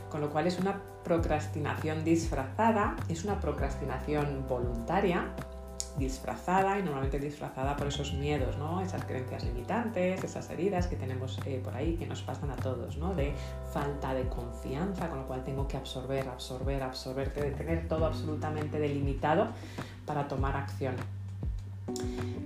con lo cual es una procrastinación disfrazada, es una procrastinación voluntaria, disfrazada y normalmente disfrazada por esos miedos, ¿no? esas creencias limitantes, esas heridas que tenemos eh, por ahí que nos pasan a todos, ¿no? de falta de confianza, con lo cual tengo que absorber, absorber, absorber, de tener todo absolutamente delimitado para tomar acción.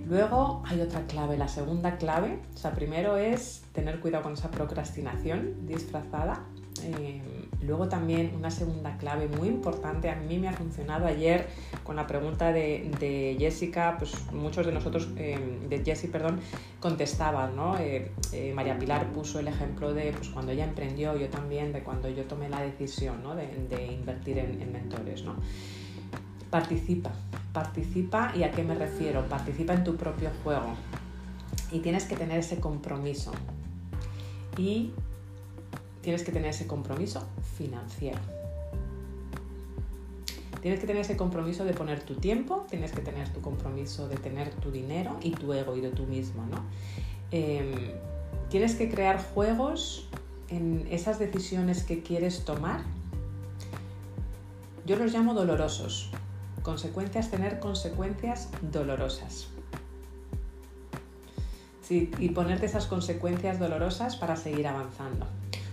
Luego hay otra clave, la segunda clave, o sea, primero es tener cuidado con esa procrastinación disfrazada. Eh, luego también una segunda clave muy importante, a mí me ha funcionado ayer con la pregunta de, Jessica, pues muchos de nosotros, eh, de Jessie, perdón, contestaban, ¿no? Eh, María Pilar puso el ejemplo de pues, cuando ella emprendió, yo también, de cuando yo tomé la decisión ¿no? de, invertir en, en mentores, ¿no? Participa, participa y a qué me refiero, participa en tu propio juego y tienes que tener ese compromiso y tienes que tener ese compromiso financiero. Tienes que tener ese compromiso de poner tu tiempo, tienes que tener tu compromiso de tener tu dinero y tu ego y de tú mismo, ¿no? Em, tienes que crear juegos en esas decisiones que quieres tomar. Yo los llamo dolorosos, consecuencias, tener consecuencias dolorosas. y ponerte esas consecuencias dolorosas para seguir avanzando.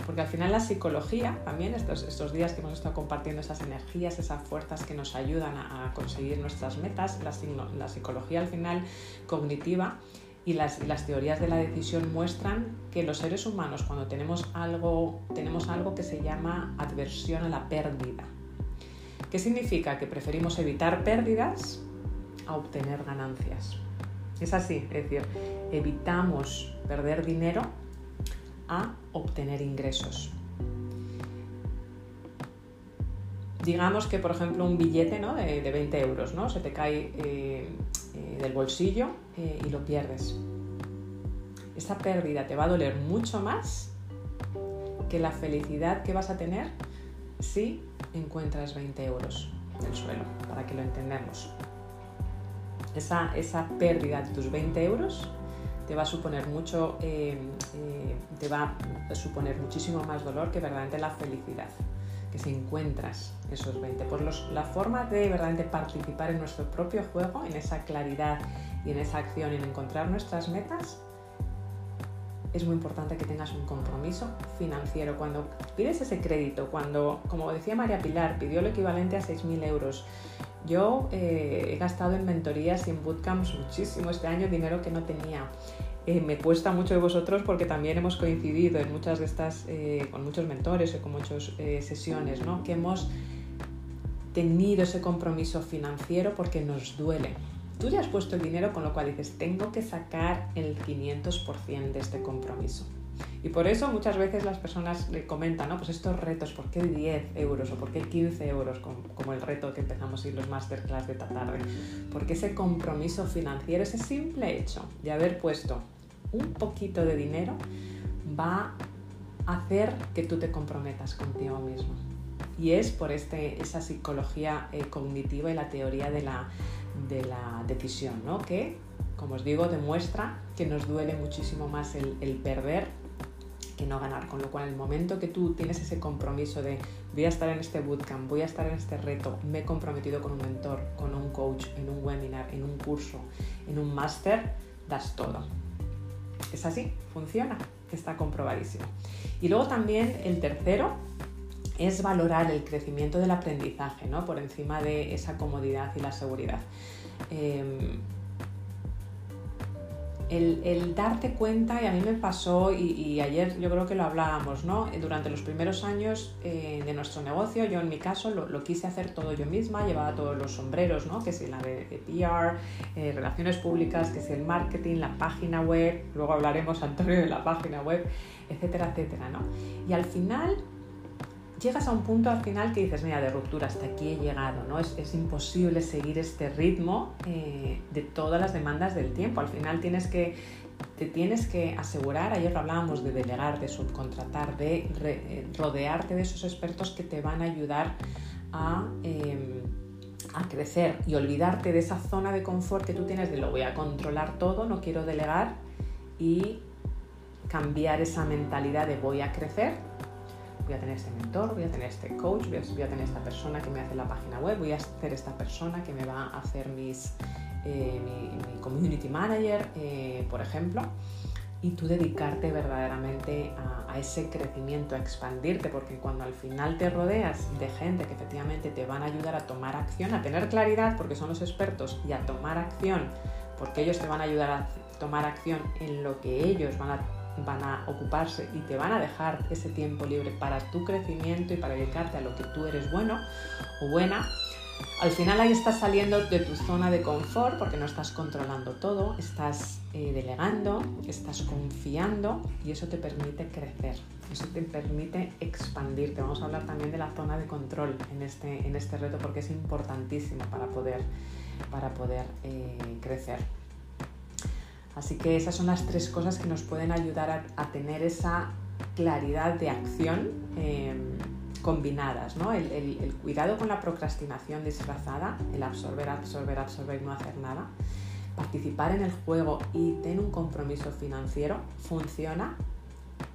Porque al final la psicología, también estos, estos días que hemos estado compartiendo esas energías, esas fuerzas que nos ayudan a, conseguir nuestras metas, la, psicología al final cognitiva y las, teorías de la decisión muestran que los seres humanos cuando tenemos algo, tenemos algo que se llama adversión a la pérdida. ¿Qué significa? Que preferimos evitar pérdidas a obtener ganancias. Es así, es decir, evitamos perder dinero a obtener ingresos. Digamos que, por ejemplo, un billete de, 20 euros ¿no? se te cae eh, eh, del bolsillo eh, y lo pierdes. Esa pérdida te va a doler mucho más que la felicidad que vas a tener si encuentras 20 euros del suelo, para que lo entendamos. Esa, esa pérdida de tus 20 euros te va a suponer mucho, eh, te va a suponer muchísimo más dolor que verdaderamente la felicidad que si encuentras esos 20. Por la forma de verdaderamente participar en nuestro propio juego, en esa claridad y en esa acción, en encontrar nuestras metas, es muy importante que tengas un compromiso financiero. Cuando pides ese crédito, cuando, como decía María Pilar, pidió el equivalente a 6.000 euros, yo eh, he gastado en mentorías y en bootcamps muchísimo este año dinero que no tenía. Eh, me cuesta mucho de vosotros porque también hemos coincidido en muchas de estas, eh, con muchos mentores o con muchas eh, sesiones, ¿no? que hemos tenido ese compromiso financiero porque nos duele. Tú ya has puesto el dinero, con lo cual dices, tengo que sacar el 500% de este compromiso. Y por eso muchas veces las personas le comentan, ¿no? Pues estos retos, ¿por qué 10 euros o por qué 15 euros? Como, el reto que empezamos en los masterclass de esta tarde. Porque ese compromiso financiero, ese simple hecho de haber puesto un poquito de dinero, va a hacer que tú te comprometas contigo mismo. Y es por este, esa psicología eh, cognitiva y la teoría de la, de la decisión, ¿no? que, como os digo, demuestra que nos duele muchísimo más el, el perder no ganar. Con lo cual, el momento que tú tienes ese compromiso de voy a estar en este bootcamp, voy a estar en este reto, me he comprometido con un mentor, con un coach, en un webinar, en un curso, en un máster, das todo. Es así, funciona, está comprobadísimo. Y luego también el tercero es valorar el crecimiento del aprendizaje, ¿no? Por encima de esa comodidad y la seguridad. Em, el, darte cuenta, y a mí me pasó, y, ayer yo creo que lo hablábamos, ¿no? Durante los primeros años eh, de nuestro negocio, yo en mi caso lo, quise hacer todo yo misma, llevaba todos los sombreros, ¿no? Que si la de, PR, eh, relaciones públicas, que si el marketing, la página web, luego hablaremos, Antonio, de la página web, etcétera, etcétera, ¿no? Y al final llegas a un punto al final que dices, mira, de ruptura, hasta aquí he llegado, ¿no? Es, imposible seguir este ritmo eh, de todas las demandas del tiempo. Al final tienes que, te tienes que asegurar, ayer hablábamos de delegar, de subcontratar, de eh, rodearte de esos expertos que te van a ayudar a... Em, a crecer y olvidarte de esa zona de confort que tú tienes de lo voy a controlar todo, no quiero delegar y cambiar esa mentalidad de voy a crecer voy a tener este mentor, voy a tener este coach, voy a, tener esta persona que me hace la página web, voy a hacer esta persona que me va a hacer mis, eh, mi, community manager, eh, por ejemplo, y tú dedicarte verdaderamente a, ese crecimiento, a expandirte, porque cuando al final te rodeas de gente que efectivamente te van a ayudar a tomar acción, a tener claridad, porque son los expertos, y a tomar acción, porque ellos te van a ayudar a tomar acción en lo que ellos van a van a ocuparse y te van a dejar ese tiempo libre para tu crecimiento y para dedicarte a lo que tú eres bueno o buena, al final ahí estás saliendo de tu zona de confort porque no estás controlando todo, estás eh, delegando, estás confiando y eso te permite crecer, eso te permite expandirte. Vamos a hablar también de la zona de control en este, en este reto porque es importantísimo para poder, para poder eh, crecer. Así que esas son las tres cosas que nos pueden ayudar a, tener esa claridad de acción em, combinadas, ¿no? El, cuidado con la procrastinación disfrazada, el absorber, absorber, absorber y no hacer nada, participar en el juego y tener un compromiso financiero funciona,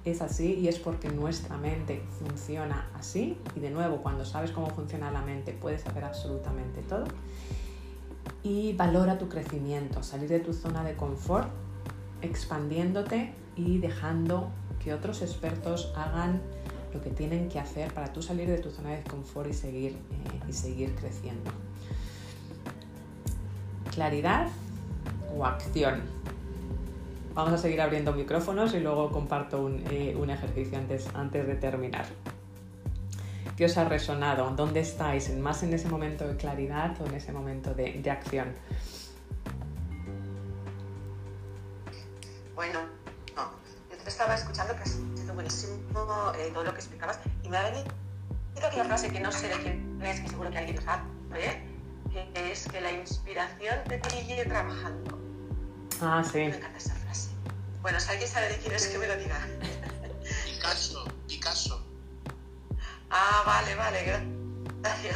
es así y es porque nuestra mente funciona así y de nuevo cuando sabes cómo funciona la mente puedes hacer absolutamente todo y valora tu crecimiento, salir de tu zona de confort, expandiéndote y dejando que otros expertos hagan lo que tienen que hacer para tú salir de tu zona de confort y seguir, eh, y seguir creciendo. Claridad o acción. Vamos a seguir abriendo micrófonos y luego comparto un, eh, un ejercicio antes, antes de terminar. ¿Qué os ha resonado? ¿Dónde estáis? ¿Más en ese momento de claridad o en ese momento de, de acción? Bueno, no. Yo te estaba escuchando, que ha sido buenísimo eh, todo lo que explicabas, y me ha venido aquella frase que no sé de quién es, que seguro que alguien sabe, que es que la inspiración te pille trabajando. Ah, sí. Me encanta esa frase. Bueno, si alguien sabe de quién es, que me lo diga. Picasso, Picasso. Ah, vale, vale, gracias.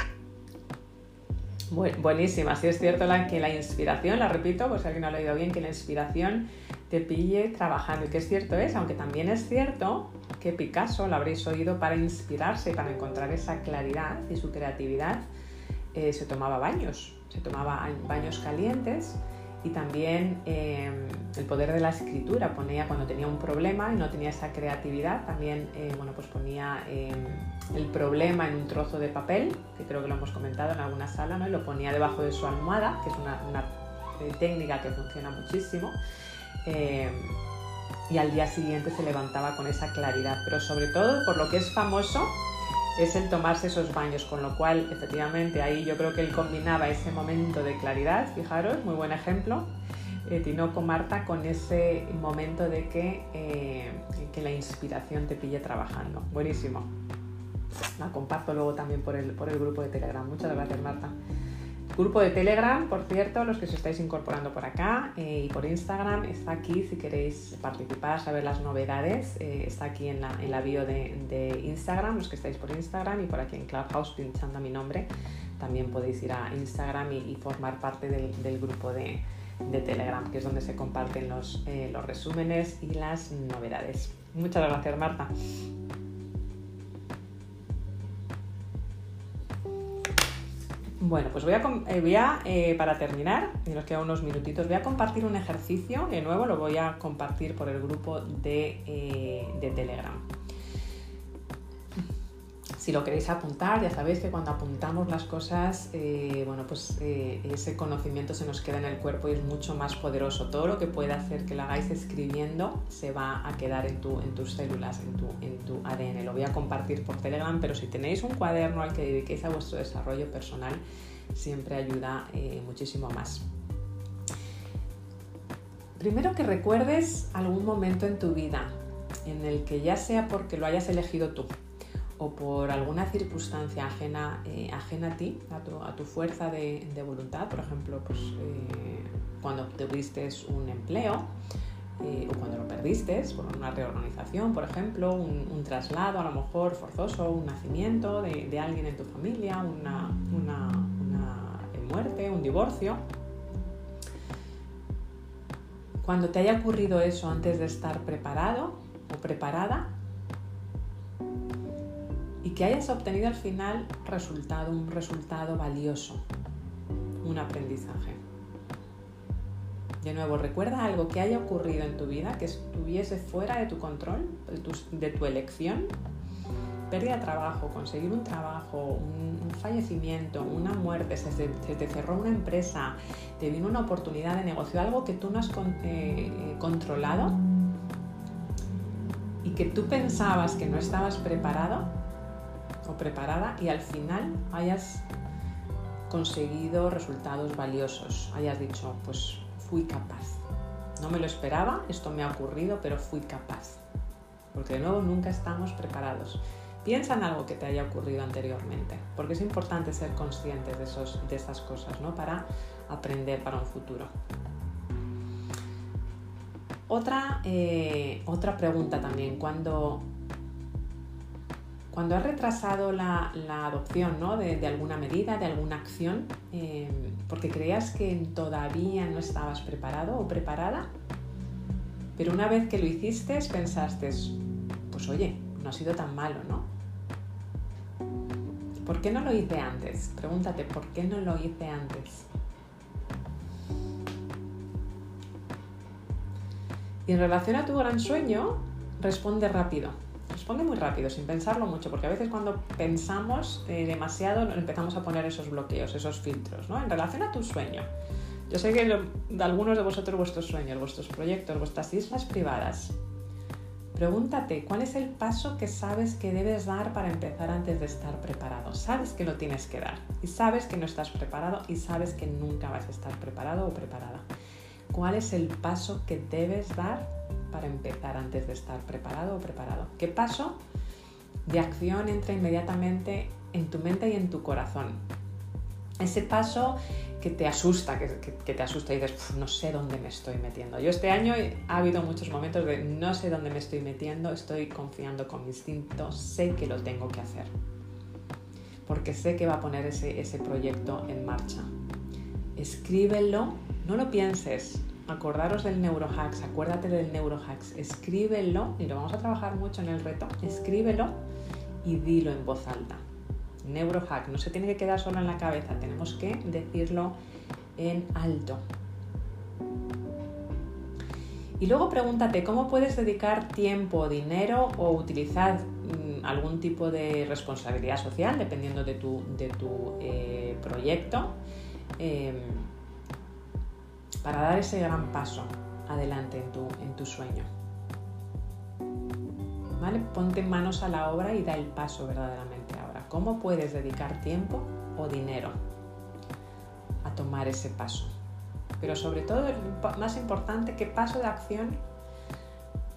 buenísima, sí es cierto la, que la inspiración, la repito, pues alguien no lo ha oído bien, que la inspiración te pille trabajando. Y que es cierto es, aunque también es cierto que Picasso lo habréis oído para inspirarse, para encontrar esa claridad y su creatividad, eh, se tomaba baños, se tomaba baños calientes y también eh, el poder de la escritura, ponía cuando tenía un problema y no tenía esa creatividad, también eh, bueno, pues ponía el problema en un trozo de papel, que creo que lo hemos comentado en alguna sala, ¿no? y lo ponía debajo de su almohada, que es una, una técnica que funciona muchísimo eh, y al día siguiente se levantaba con esa claridad. Pero sobre todo, por lo que es famoso, es el tomarse esos baños, con lo cual efectivamente ahí yo creo que él combinaba ese momento de claridad, fijaros, muy buen ejemplo, eh, Tinoco Marta con ese momento de que, eh, que la inspiración te pille trabajando. Buenísimo. La comparto luego también por el, por el grupo de Telegram. Muchas gracias Marta. Grupo de Telegram, por cierto, los que os estáis incorporando por acá eh, y por Instagram, está aquí si queréis participar, saber las novedades, eh, está aquí en la, en la bio de, Instagram, los que estáis por Instagram y por aquí en Clubhouse pinchando mi nombre, también podéis ir a Instagram y, formar parte del, grupo de, Telegram, que es donde se comparten los, eh, los resúmenes y las novedades. Muchas gracias, Marta. Bueno, pues voy a, eh, eh, para terminar, y nos quedan unos minutitos, voy a compartir un ejercicio, de nuevo lo voy a compartir por el grupo de, eh, de Telegram. Si lo queréis apuntar, ya sabéis que cuando apuntamos las cosas, eh, bueno, pues eh, ese conocimiento se nos queda en el cuerpo y es mucho más poderoso. Todo lo que pueda hacer que lo hagáis escribiendo se va a quedar en, tu, en tus células, en tu, en tu ADN. Lo voy a compartir por Telegram, pero si tenéis un cuaderno al que dediquéis a vuestro desarrollo personal, siempre ayuda eh, muchísimo más. Primero que recuerdes algún momento en tu vida en el que ya sea porque lo hayas elegido tú, o por alguna circunstancia ajena, eh, ajena a ti, a tu, fuerza de, voluntad, por ejemplo, pues, eh, cuando tuviste un empleo eh, o cuando lo perdiste por una reorganización, por ejemplo, un, traslado a lo mejor forzoso, un nacimiento de, alguien en tu familia, una, una muerte, un divorcio. Cuando te haya ocurrido eso antes de estar preparado o preparada, y que hayas obtenido al final resultado, un resultado valioso, un aprendizaje. De nuevo, recuerda algo que haya ocurrido en tu vida que estuviese fuera de tu control, de tu, elección. Pérdida de trabajo, conseguir un trabajo, un, fallecimiento, una muerte, se, te cerró una empresa, te vino una oportunidad de negocio, algo que tú no has eh, eh, controlado y que tú pensabas que no estabas preparado preparada y al final hayas conseguido resultados valiosos, hayas dicho, pues fui capaz. No me lo esperaba, esto me ha ocurrido, pero fui capaz. Porque de nuevo nunca estamos preparados. Piensa en algo que te haya ocurrido anteriormente, porque es importante ser conscientes de, esos, de estas cosas, ¿no? Para aprender para un futuro. Otra, eh, otra pregunta también, cuando cuando has retrasado la, adopción de, alguna medida, de alguna acción, eh, porque creías que todavía no estabas preparado o preparada, pero una vez que lo hiciste pensaste, pues oye, no ha sido tan malo, ¿no? ¿Por qué no lo hice antes? Pregúntate, ¿por qué no lo hice antes? Y en relación a tu gran sueño, responde rápido. Responde muy rápido, sin pensarlo mucho, porque a veces cuando pensamos eh, demasiado empezamos a poner esos bloqueos, esos filtros, ¿no? En relación a tu sueño, Yo sé que de algunos de vosotros vuestros sueños, vuestros proyectos, vuestras islas privadas. Pregúntate, ¿cuál es el paso que sabes que debes dar para empezar antes de estar preparado? Sabes que lo tienes que dar y sabes que no estás preparado y sabes que nunca vas a estar preparado o preparada. ¿Cuál es el paso que debes dar para empezar antes de estar preparado o preparado? ¿Qué paso de acción entra inmediatamente en tu mente y en tu corazón? Ese paso que te asusta, que, te asusta y dices, no sé dónde me estoy metiendo. Yo este año ha habido muchos momentos de no sé dónde me estoy metiendo, estoy confiando con mi instinto, sé que lo tengo que hacer. Porque sé que va a poner ese, ese proyecto en marcha. Escríbelo, no lo pienses. Acordaros del neurohacks, acuérdate del neurohacks, escríbelo y lo vamos a trabajar mucho en el reto. Escríbelo y dilo en voz alta neurohack, no se tiene que quedar solo en la cabeza, tenemos que decirlo en alto. Y luego pregúntate cómo puedes dedicar tiempo, dinero o utilizar mm, algún tipo de responsabilidad social, dependiendo de tu, de tu eh, proyecto, em, para dar ese gran paso adelante en tu, sueño. ¿Vale? Ponte manos a la obra y da el paso verdaderamente cómo puedes dedicar tiempo o dinero a tomar ese paso. Pero sobre todo, más importante, qué paso de acción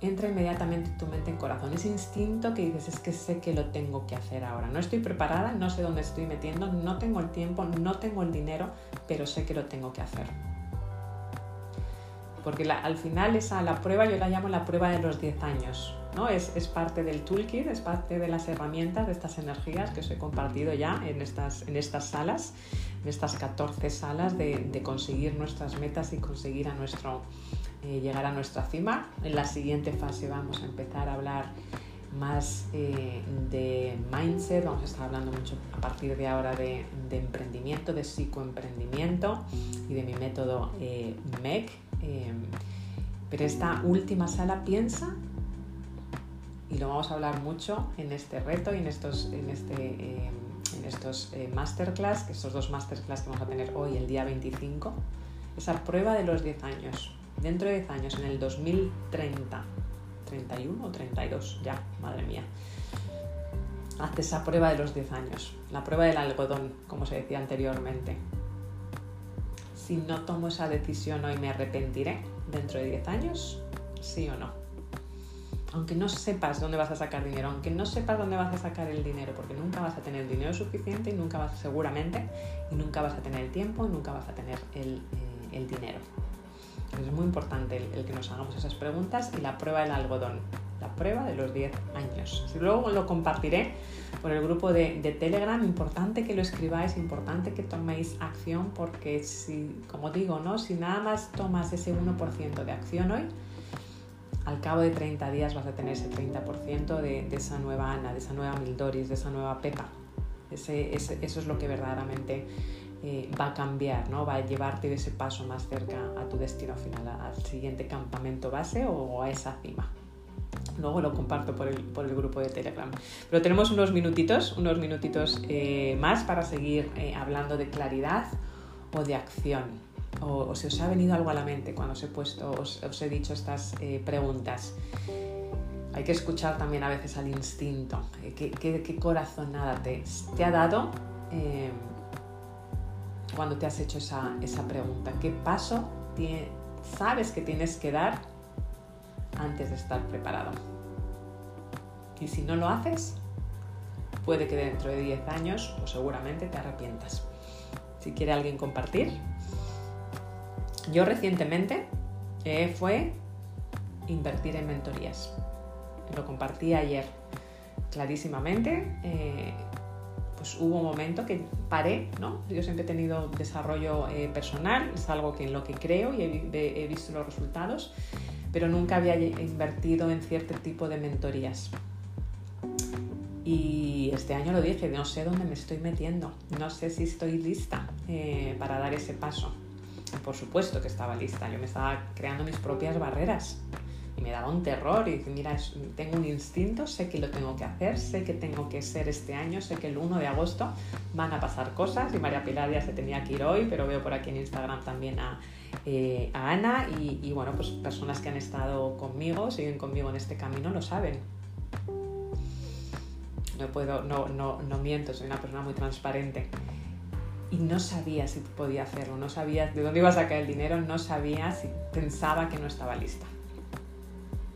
entra inmediatamente en tu mente en corazón. Ese instinto que dices, es que sé que lo tengo que hacer ahora. No estoy preparada, no sé dónde estoy metiendo, no tengo el tiempo, no tengo el dinero, pero sé que lo tengo que hacer. Porque al final esa, la prueba yo la llamo la prueba de los 10 años. Es, parte del toolkit, es parte de las herramientas, de estas energías que os he compartido ya en estas, en estas salas, en estas 14 salas de, conseguir nuestras metas y conseguir a nuestro, eh, llegar a nuestra cima. En la siguiente fase vamos a empezar a hablar más eh, de mindset, vamos a estar hablando mucho a partir de ahora de, emprendimiento, de psicoemprendimiento y de mi método eh, MEC. Pero esta última sala piensa y lo vamos a hablar mucho en este reto y en estos, en este, eh, en estos eh, masterclass, estos dos masterclass que vamos a tener hoy, el día 25, esa prueba de los 10 años. Dentro de 10 años, en el 2030, 31 o 32, ya, madre mía. Hazte esa prueba de los 10 años, la prueba del algodón, como se decía anteriormente. Si no tomo esa decisión hoy, ¿me arrepentiré dentro de 10 años? ¿Sí o no? aunque no sepas dónde vas a sacar dinero, aunque no sepas dónde vas a sacar el dinero, porque nunca vas a tener dinero suficiente y nunca vas, seguramente, y nunca vas a tener el tiempo y nunca vas a tener el, eh, dinero. es muy importante el, que nos hagamos esas preguntas y la prueba del algodón, prueba de los 10 años. Luego lo compartiré por el grupo de, de, Telegram, importante que lo escribáis, importante que toméis acción, porque si, como digo, ¿no? si nada más tomas ese 1% de acción hoy, al cabo de 30 días vas a tener ese 30% de, esa nueva Ana, de esa nueva Mildoris, de esa nueva Pepa. eso es lo que verdaderamente eh, va a cambiar, ¿no? va a llevarte de ese paso más cerca a tu destino final, al siguiente campamento base o a esa cima. Luego lo comparto por el, por el, grupo de Telegram. Pero tenemos unos minutitos, unos minutitos eh, más para seguir eh, hablando de claridad o de acción o, si os ha venido algo a la mente cuando os he puesto, os, he dicho estas eh, preguntas. Hay que escuchar también a veces al instinto. Eh, ¿Qué, qué, corazonada te, te, ha dado cuando te has hecho esa, esa pregunta? ¿Qué paso sabes que tienes que dar antes de estar preparado? Y si no lo haces, puede que dentro de 10 años o seguramente te arrepientas. Si quiere alguien compartir, yo recientemente eh, fue invertir en mentorías. Lo compartí ayer clarísimamente. Eh, pues hubo un momento que paré, ¿no? Yo siempre he tenido desarrollo eh, personal, es algo que en lo que creo y he, visto los resultados, pero nunca había invertido en cierto tipo de mentorías. Y este año lo dije, no sé dónde me estoy metiendo, no sé si estoy lista para dar ese paso por supuesto que estaba lista, yo me estaba creando mis propias barreras. Y me daba un terror y mira, tengo un instinto, sé que lo tengo que hacer, sé que tengo que ser este año, sé que el 1 de agosto van a pasar cosas y María Pilar ya se tenía que ir hoy, pero veo por aquí en Instagram también a, eh, Ana y, bueno, pues personas que han estado conmigo, siguen conmigo en este camino, lo saben. No puedo, no, no, no miento, soy una persona muy transparente y no sabía si podía hacerlo, no sabía de dónde iba a sacar el dinero, no sabía si pensaba que no estaba lista.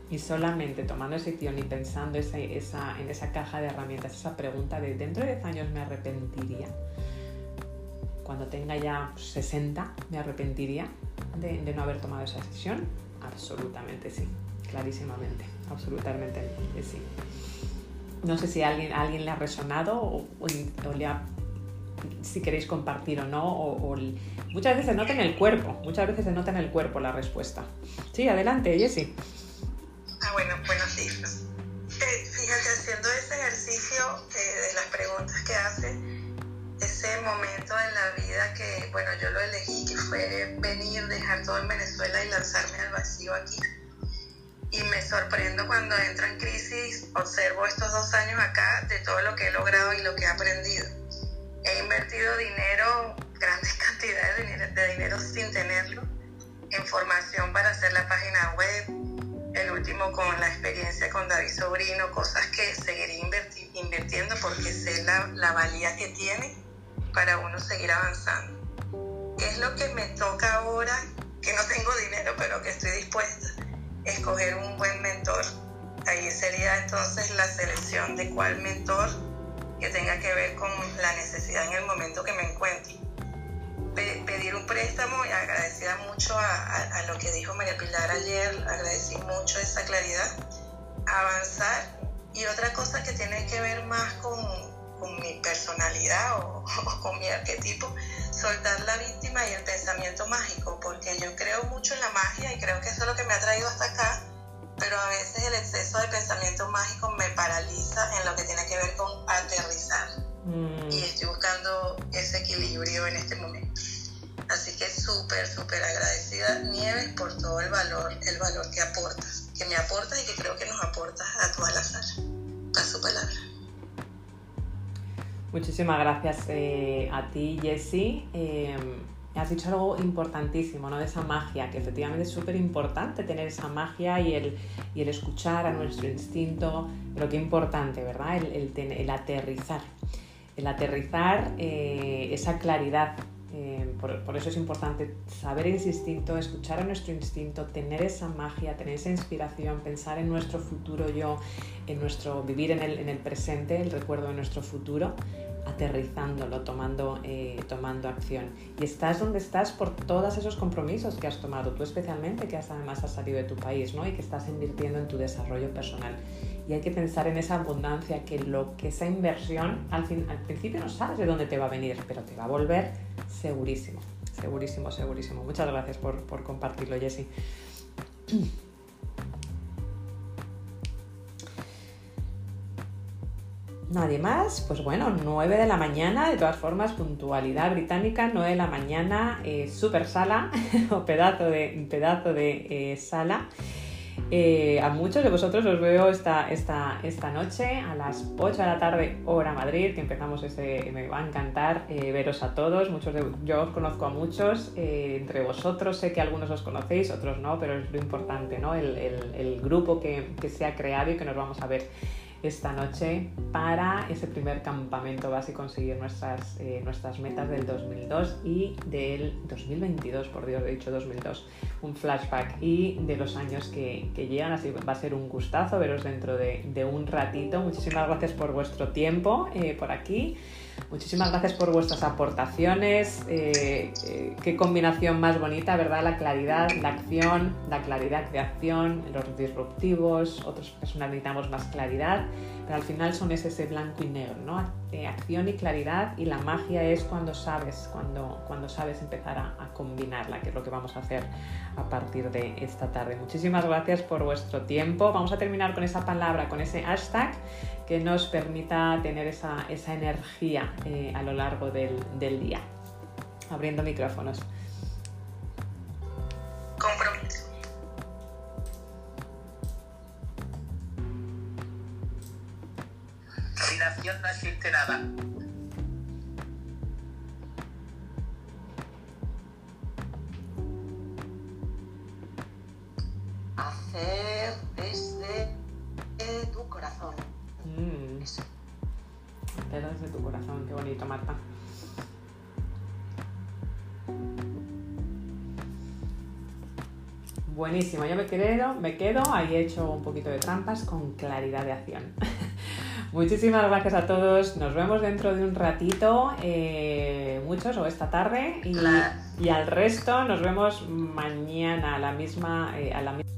Y solamente tomando decisión y pensando esa, en esa caja de herramientas, esa pregunta de dentro de 10 años me arrepentiría, cuando tenga ya 60, me arrepentiría de, no haber tomado esa decisión. Absolutamente sí, clarísimamente, absolutamente sí. No sé si a alguien, alguien le ha resonado o, o le ha si queréis compartir o no. O, muchas veces se nota en el cuerpo, muchas veces se nota en el cuerpo la respuesta. Sí, adelante, Jessie. Ah, bueno, bueno, sí. Eh, fíjate, haciendo ese ejercicio eh, de las preguntas que hace, ese momento en la vida que, bueno, yo lo elegí, que fue venir, dejar todo en Venezuela y lanzarme al vacío aquí. Y me sorprendo cuando entro en crisis, observo estos dos años acá de todo lo que he logrado y lo que he aprendido he invertido dinero, grandes cantidades de dinero, sin tenerlo, en formación para hacer la página web, el último con la experiencia con David Sobrino, cosas que seguiré invirtiendo porque sé la, la valía que tiene para uno seguir avanzando. ¿Qué es lo que me toca ahora? Que no tengo dinero, pero que estoy dispuesta. Escoger un buen mentor. Ahí sería entonces la selección de cuál mentor que tenga que ver con la necesidad en el momento que me encuentro. Pedir un préstamo y agradecida mucho a, lo que dijo María Pilar ayer, agradecí mucho esa claridad. Avanzar y otra cosa que tiene que ver más con, con mi personalidad o, o, con mi arquetipo, soltar la víctima y el pensamiento mágico, porque yo creo mucho en la magia y creo que eso es lo que me ha traído hasta acá pero a veces el exceso de pensamiento mágico me paraliza en lo que tiene que ver con aterrizar. Mm. Y estoy buscando ese equilibrio en este momento. Que súper, súper agradecida, Nieves, por todo el valor, el valor que aportas, que me aportas y que creo que nos aportas a toda la sala. Paso palabra. Muchísimas gracias eh, a ti, Jessie. Eh, has dicho algo importantísimo, ¿no? De esa magia, que efectivamente es súper importante tener esa magia y el, y el, escuchar a nuestro instinto, pero qué importante, ¿verdad? El, el, aterrizar, el aterrizar eh, esa claridad. Eh, por, eso es importante saber ese instinto, escuchar a nuestro instinto, tener esa magia, tener esa inspiración, pensar en nuestro futuro yo, en nuestro vivir en el, en el presente, el recuerdo de nuestro futuro aterrizándolo, tomando, eh, tomando acción. Y estás donde estás por todos esos compromisos que has tomado, tú especialmente, que has, además has salido de tu país ¿no? y que estás invirtiendo en tu desarrollo personal. Y hay que pensar en esa abundancia, que, lo, que esa inversión al, fin, al principio no sabes de dónde te va a venir, pero te va a volver segurísimo, segurísimo, segurísimo. Muchas gracias por, por compartirlo, Jessie. Nadie más, pues bueno, 9 de la mañana, de todas formas, puntualidad británica, 9 de la mañana, eh, super sala o pedazo de, pedazo de eh, sala. Eh, a muchos de vosotros os veo esta, esta, esta noche a las 8 de la tarde, hora Madrid, que empezamos ese. Me va a encantar veros a todos. Muchos de, yo os conozco a muchos, entre vosotros sé que algunos os conocéis, otros no, pero es lo importante, ¿no? El, el, el grupo que, que se ha creado y que nos vamos a ver esta noche para ese primer campamento base y conseguir nuestras, eh, nuestras metas del 2002 y del 2022, por Dios, he dicho 2002, un flashback y de los años que, que llegan, así va a ser un gustazo veros dentro de, de un ratito. Muchísimas gracias por vuestro tiempo eh, por aquí. Muchísimas gracias por vuestras aportaciones. Eh, eh, qué combinación más bonita, ¿verdad? La claridad, la acción, la claridad de acción, los disruptivos, otras personas necesitamos más claridad, pero al final son ese, blanco y negro, ¿no? De acción y claridad y la magia es cuando sabes, cuando, cuando sabes empezar a, a combinarla, que es lo que vamos a hacer a partir de esta tarde. Muchísimas gracias por vuestro tiempo. Vamos a terminar con esa palabra, con ese hashtag que nos permita tener esa, esa energía eh, a lo largo del, del día. Abriendo micrófonos. Compromiso. Sin acción no existe nada. hacer desde tu corazón. Mm. Eso. Desde tu corazón, qué bonito, Marta. Buenísimo, yo me quedo, me quedo, ahí he hecho un poquito de trampas con claridad de acción. Muchísimas gracias a todos, nos vemos dentro de un ratito, eh, muchos o esta tarde, y al resto nos vemos mañana a la misma, eh, a la misma